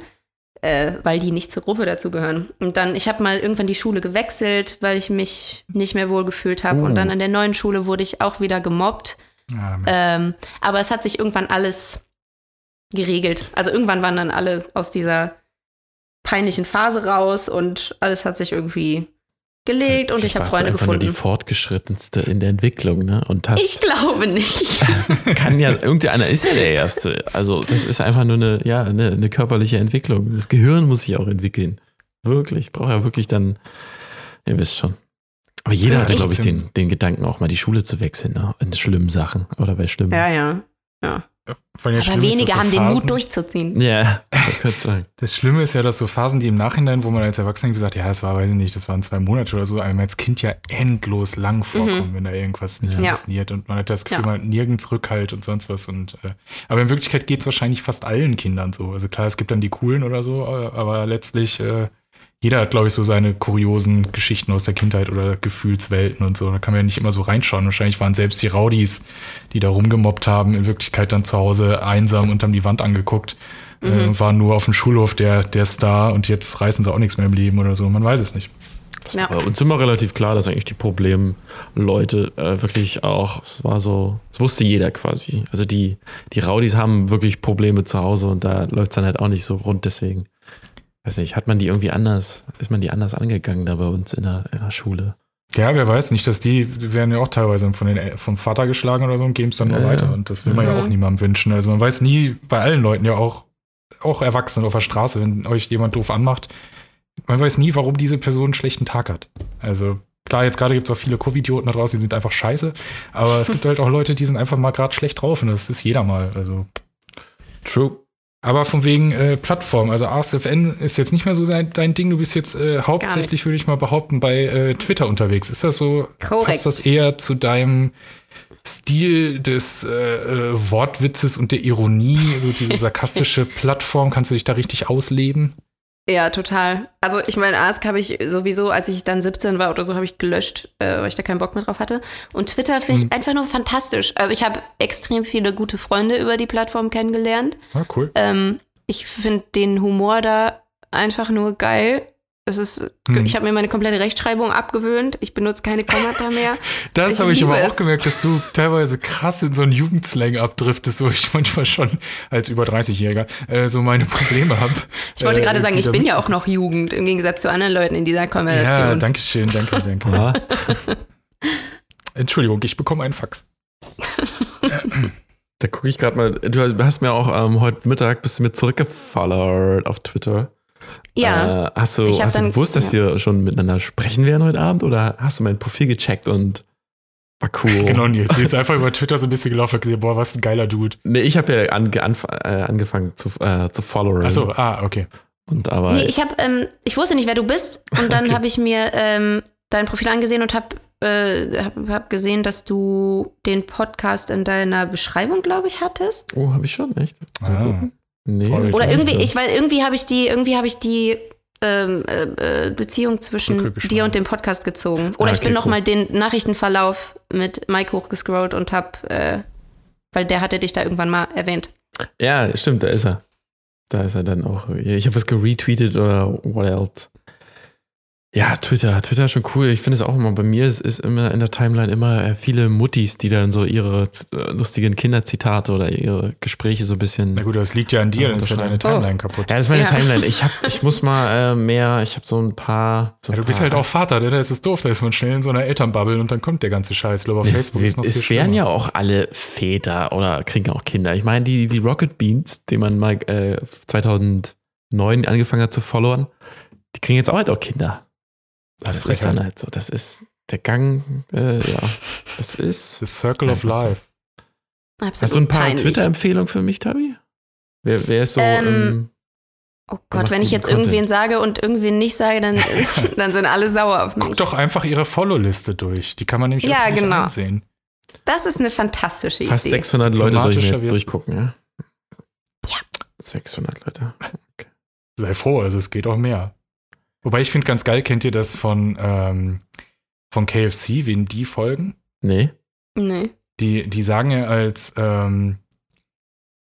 äh, weil die nicht zur Gruppe dazugehören. Und dann, ich habe mal irgendwann die Schule gewechselt, weil ich mich nicht mehr wohl gefühlt habe. Oh. Und dann an der neuen Schule wurde ich auch wieder gemobbt. Ah. Ähm, aber es hat sich irgendwann alles geregelt. Also irgendwann waren dann alle aus dieser peinlichen Phase raus und alles hat sich irgendwie gelegt und ich habe Freunde du einfach Nur gefunden. die fortgeschrittenste in der Entwicklung, ne? Und hast, Ich glaube nicht. kann ja, irgendeiner ist ja der Erste. Also, das ist einfach nur eine, ja, eine, eine körperliche Entwicklung. Das Gehirn muss sich auch entwickeln. Wirklich. Braucht ja wirklich dann, ihr wisst schon. Aber jeder Ja, hatte, glaube ich, den, den Gedanken, auch mal die Schule zu wechseln, ne? In schlimmen Sachen oder bei schlimmen. ja, ja. ja. Vor allem das Aber wenige so haben den Phasen, Mut durchzuziehen. Ja, sein. Das Schlimme ist ja, dass so Phasen, die im Nachhinein, wo man als Erwachsener gesagt ja, das war, weiß ich nicht, das waren zwei Monate oder so, einem als Kind ja endlos lang vorkommen, wenn da irgendwas nicht Mhm. Ja. funktioniert und man hat das Gefühl, Ja. man hat nirgends Rückhalt und sonst was. Und, äh, aber in Wirklichkeit geht es wahrscheinlich fast allen Kindern so. Also klar, es gibt dann die coolen oder so, äh, aber letztlich, äh, jeder hat, glaube ich, so seine kuriosen Geschichten aus der Kindheit oder Gefühlswelten und so. Da kann man ja nicht immer so reinschauen. Wahrscheinlich waren selbst die Rowdies, die da rumgemobbt haben, in Wirklichkeit dann zu Hause einsam unterm die Wand angeguckt. Äh, waren nur auf dem Schulhof der, der Star und jetzt reißen sie auch nichts mehr im Leben oder so. Man weiß es nicht. Ja. Aber uns immer relativ klar, dass eigentlich die Problemleute äh, wirklich auch, es war so, es wusste jeder quasi. Also die, die Rowdies haben wirklich Probleme zu Hause und da läuft es dann halt auch nicht so rund, deswegen. Weiß nicht, hat man die irgendwie anders, ist man die anders angegangen da bei uns in der, in der Schule? Ja, wer weiß nicht, dass die die werden ja auch teilweise von den, El- vom Vater geschlagen oder so und geben es dann nur Ja, weiter. Und das will man ja Mhm. auch niemandem wünschen. Also man weiß nie, bei allen Leuten ja auch, auch Erwachsenen auf der Straße, wenn euch jemand doof anmacht, man weiß nie, warum diese Person einen schlechten Tag hat. Also klar, jetzt gerade gibt es auch viele Covid-Idioten da draußen, die sind einfach scheiße. Aber es gibt halt auch Leute, die sind einfach mal gerade schlecht drauf und das ist jeder mal. Also True. Aber von wegen äh, Plattform, also ASFN ist jetzt nicht mehr so sein, dein Ding. Du bist jetzt äh, hauptsächlich, würde ich mal behaupten, bei äh, Twitter unterwegs. Ist das so? Korrekt. Passt das eher zu deinem Stil des äh, äh, Wortwitzes und der Ironie, so diese sarkastische Plattform? Kannst du dich da richtig ausleben? Ja, total. Also ich meine, Ask habe ich sowieso, als ich dann 17 war oder so, habe ich gelöscht, äh, weil ich da keinen Bock mehr drauf hatte. Und Twitter finde ich einfach nur fantastisch. Also ich habe extrem viele gute Freunde über die Plattform kennengelernt. Ja, cool. Ähm, ich finde den Humor da einfach nur geil. Es ist, Hm. ich habe mir meine komplette Rechtschreibung abgewöhnt. Ich benutze keine Kommata mehr. Das habe ich aber auch es. gemerkt, dass du teilweise krass in so einen Jugendslang abdriftest, wo ich manchmal schon als über 30-Jähriger äh, so meine Probleme habe. Ich wollte äh, gerade sagen, ich bin ja auch noch Jugend im Gegensatz zu anderen Leuten in dieser Konversation. Ja, danke schön, danke, danke. Ja. Entschuldigung, ich bekomme einen Fax. Da gucke ich gerade mal, du hast mir auch ähm, heute Mittag bist du mir zurückgefollowert auf Twitter. Ja. Äh, hast du, Ich hab hast du dann- gewusst, dass wir schon miteinander sprechen werden heute Abend oder hast du mein Profil gecheckt und war cool? Genau, Nils. Sie ist einfach über Twitter so ein bisschen gelaufen und gesehen, boah, was ein geiler Dude. Nee, ich habe ja ange, anf äh, angefangen zu, äh, zu followen. Achso, ah, okay. Und aber Nee, ich habe, ähm, ich wusste nicht, wer du bist und dann Okay. habe ich mir ähm, dein Profil angesehen und habe äh, hab, hab gesehen, dass du den Podcast in deiner Beschreibung, glaube ich, hattest. oh, habe ich schon, echt? Ah. Nee, Oder irgendwie, ich weiß, irgendwie habe ich die, irgendwie habe ich die ähm, äh, äh, Beziehung zwischen dir und dem Podcast gezogen. Oder Ah, ich bin okay, noch cool. mal den Nachrichtenverlauf mit Mike hochgescrollt und hab, äh, weil der hatte dich da irgendwann mal erwähnt. Ja, stimmt, da ist er. Da ist er dann auch. Ich habe was geretweetet oder what else. Ja, Twitter. Twitter ist schon cool. Ich finde es auch immer, bei mir ist, ist immer in der Timeline immer äh, viele Muttis, die dann so ihre äh, lustigen Kinderzitate oder ihre Gespräche so ein bisschen. Na gut, das liegt ja an dir, dann ist ja deine. Timeline kaputt. Ja, das ist meine Ja. Timeline. Ich, hab, ich muss mal äh, mehr, ich habe so ein paar. So Ja, du bist paar, halt auch Vater, ne? da ist es doof, da ist man schnell in so einer Elternbubble und dann kommt der ganze Scheiß. Ich glaube, auf Es, Facebook ist noch viel es wären schlimmer. ja auch alle Väter oder kriegen auch Kinder. Ich meine, die, die Rocket Beans, die man mal äh, 2009 angefangen hat zu followen, die kriegen jetzt auch halt auch Kinder. Aber das ist dann halt so. Das ist der Gang, äh, ja. Das ist. The Circle of. Life. Absolut Hast du ein paar. Twitter-Empfehlungen für mich, Tabi? Wer, wer ist so. Ähm, Ähm, Oh Gott, wenn ich jetzt Content? irgendwen sage und irgendwen nicht sage, dann, dann sind alle sauer auf Guck mich. doch einfach ihre Follow-Liste durch. Die kann man nämlich Ja, genau. einsehen. Das ist eine fantastische fast Idee. 600 Leute soll ich mir jetzt wird- durchgucken, ja? Ja. 600 Leute. Sei froh, also es geht auch mehr. Wobei ich finde ganz geil, kennt ihr das von, ähm, von KFC, wen die folgen? Nee. Nee. Die, die sagen ja als, ähm,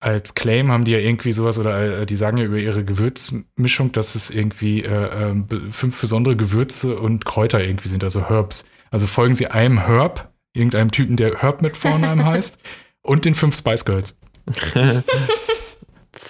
als Claim haben die ja irgendwie sowas oder äh, die sagen ja über ihre Gewürzmischung, dass es irgendwie äh, ähm, fünf besondere Gewürze und Kräuter irgendwie sind, also Herbs. Also folgen sie einem Herb, irgendeinem Typen, der Herb mit Vornamen heißt, und den fünf Spice Girls.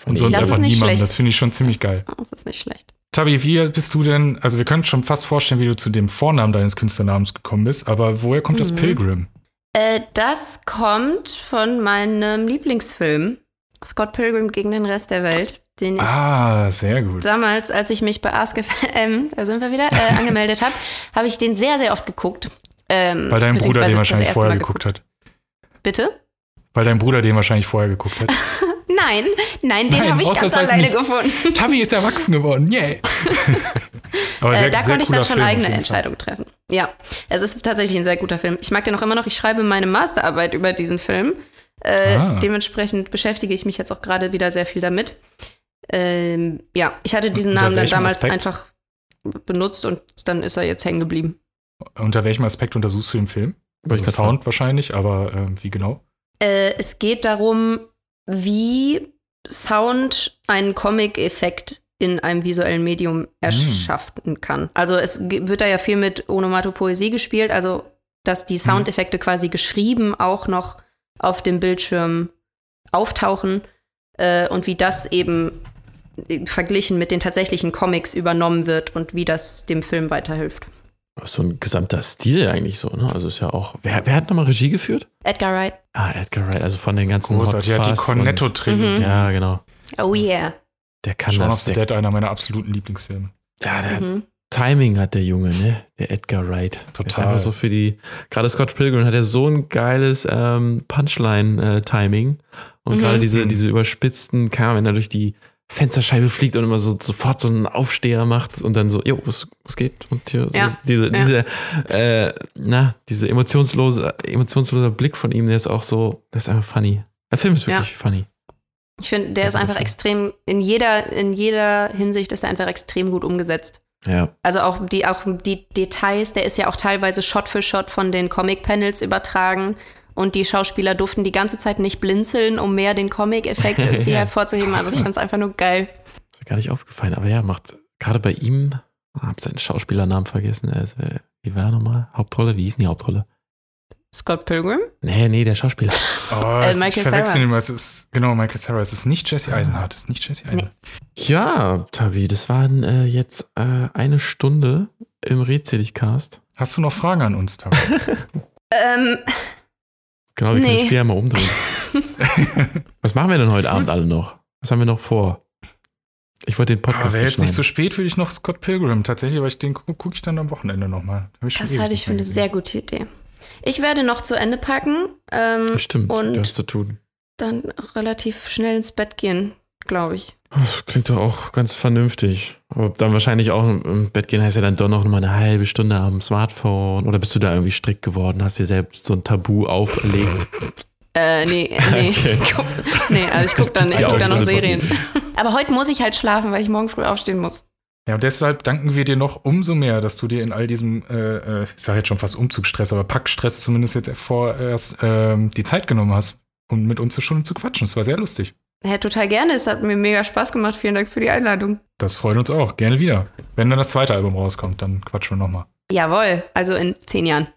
Und sonst Das einfach schlecht. Das finde ich schon ziemlich geil. Oh, das ist nicht schlecht. Tabi, wie bist du denn, also wir können schon fast vorstellen, wie du zu dem Vornamen deines Künstlernamens gekommen bist, aber woher kommt das Mhm. Pilgrim? Äh, das kommt von meinem Lieblingsfilm, Scott Pilgrim gegen den Rest der Welt, den ich Ah, sehr gut. damals, als ich mich bei AskFM, da sind wir wieder, äh, angemeldet habe, habe ich den sehr, sehr oft geguckt. Ähm, Weil dein Bruder den das wahrscheinlich vorher Mal geguckt hat. Bitte? Weil dein Bruder den wahrscheinlich vorher geguckt hat. Nein, nein, den habe ich ganz alleine nicht. gefunden. Tabi ist erwachsen geworden, yay! aber Äh, da konnte ich dann schon Film eigene. Entscheidungen treffen. Ja, es ist tatsächlich ein sehr guter Film. Ich mag den auch immer noch. Ich schreibe meine Masterarbeit über diesen Film. Äh, Ah. Dementsprechend beschäftige ich mich jetzt auch gerade wieder sehr viel damit. Ähm, ja, ich hatte diesen Namen dann damals Aspekt? einfach benutzt und dann ist er jetzt hängen geblieben. Unter welchem Aspekt untersuchst du den Film? Wollte Also Sound wahrscheinlich, aber ähm, wie genau? Äh, es geht darum, wie Sound einen Comic-Effekt in einem visuellen Medium erschaffen kann. Also es wird da ja viel mit Onomatopoesie gespielt, also dass die Soundeffekte quasi geschrieben auch noch auf dem Bildschirm auftauchen äh, und wie das eben verglichen mit den tatsächlichen Comics übernommen wird und wie das dem Film weiterhilft. So ein gesamter Stil eigentlich so, ne? Also ist ja auch. Wer, wer hat nochmal Regie geführt? Edgar Wright. Ah, Edgar Wright, also von den ganzen Großartig, ja, die Hot Fuzz und- Cornetto-Trilogie. Mhm. Ja, genau. Oh yeah. Der kann Shaun of das. the Der, Dead, einer meiner absoluten Lieblingsfilme. ja, der Mhm. Timing hat der Junge, ne? Der Edgar Wright. Der Ist Total. einfach so für die. Gerade Scott Pilgrim hat ja so ein geiles ähm, Punchline-Timing. und Mhm. gerade diese, diese überspitzten, kann, wenn er durch die Fensterscheibe fliegt und immer so sofort so einen Aufsteher macht und dann so, jo, was, was geht? Und hier, so, Ja, diese, ja. diese, äh, na, diese emotionslose, emotionslose Blick von ihm, der ist auch so, der ist einfach funny. Der Film ist wirklich funny. Ich finde, der ist guter einfach Film. extrem, in jeder, in jeder Hinsicht ist er einfach extrem gut umgesetzt. Ja. Also auch die, auch die Details, der ist ja auch teilweise Shot für Shot von den Comic-Panels übertragen. Und die Schauspieler durften die ganze Zeit nicht blinzeln, um mehr den Comic-Effekt irgendwie Ja. hervorzuheben. Also ich fand es einfach nur geil. Ist mir gar nicht aufgefallen, aber ja, macht gerade bei ihm, hab seinen Schauspielernamen vergessen, er äh, wie war er nochmal? Hauptrolle? Wie hieß denn die Hauptrolle? Scott Pilgrim? Nee, nee, der Schauspieler. Oh, Äh, ich Michael verwechsel Cera. ihn. Es ist, genau, Michael Sarah. Es ist nicht Jesse Eisenhardt. Es ist nicht Jesse Eisenhardt. Ja, Tabi, das waren äh, jetzt äh, eine Stunde im Rätseligcast. Hast du noch Fragen an uns, Tabi? Ähm, Genau, wir können Nee. das Spiel ja mal umdrehen. Was machen wir denn heute Abend alle noch? Was haben wir noch vor? Ich wollte den Ah, Podcast Wäre jetzt nicht so spät, würde ich noch Scott Pilgrim tatsächlich, aber ich, den gucke guck ich dann am Wochenende nochmal. das halte ich für eine sehr gute Idee. Ich werde noch zu Ende packen ähm, Stimmt, und- du hast zu tun. dann relativ schnell ins Bett gehen, glaube ich. Das klingt doch auch ganz vernünftig. Aber dann wahrscheinlich auch im Bett gehen heißt ja dann doch noch mal eine halbe Stunde am Smartphone. Oder bist du da irgendwie strikt geworden? Hast dir selbst so ein Tabu auferlegt? Äh, nee, nee. Ich guck, nee, also ich gucke dann, ich guck auch dann noch Serien. Aber heute muss ich halt schlafen, weil ich morgen früh aufstehen muss. Ja, und deshalb danken wir dir noch umso mehr, dass du dir in all diesem, äh, äh, ich sage jetzt schon fast Umzugsstress, aber Packstress zumindest jetzt vorerst ähm, die Zeit genommen hast, um mit uns eine Stunde zu quatschen. Das war sehr lustig. Ja, total gerne. Es hat mir mega Spaß gemacht. Vielen Dank für die Einladung. Das freut uns auch. Gerne wieder. Wenn dann das zweite Album rauskommt, dann quatschen wir nochmal. Jawohl, also in zehn Jahren.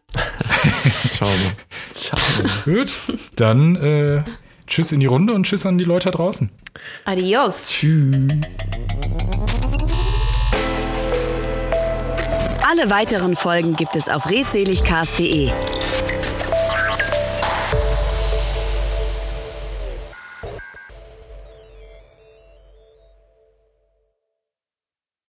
Schauen wir. Schauen wir. Gut, dann äh, tschüss in die Runde und tschüss an die Leute da draußen. Adios. Tschüss. Alle weiteren Folgen gibt es auf redseligcast.de.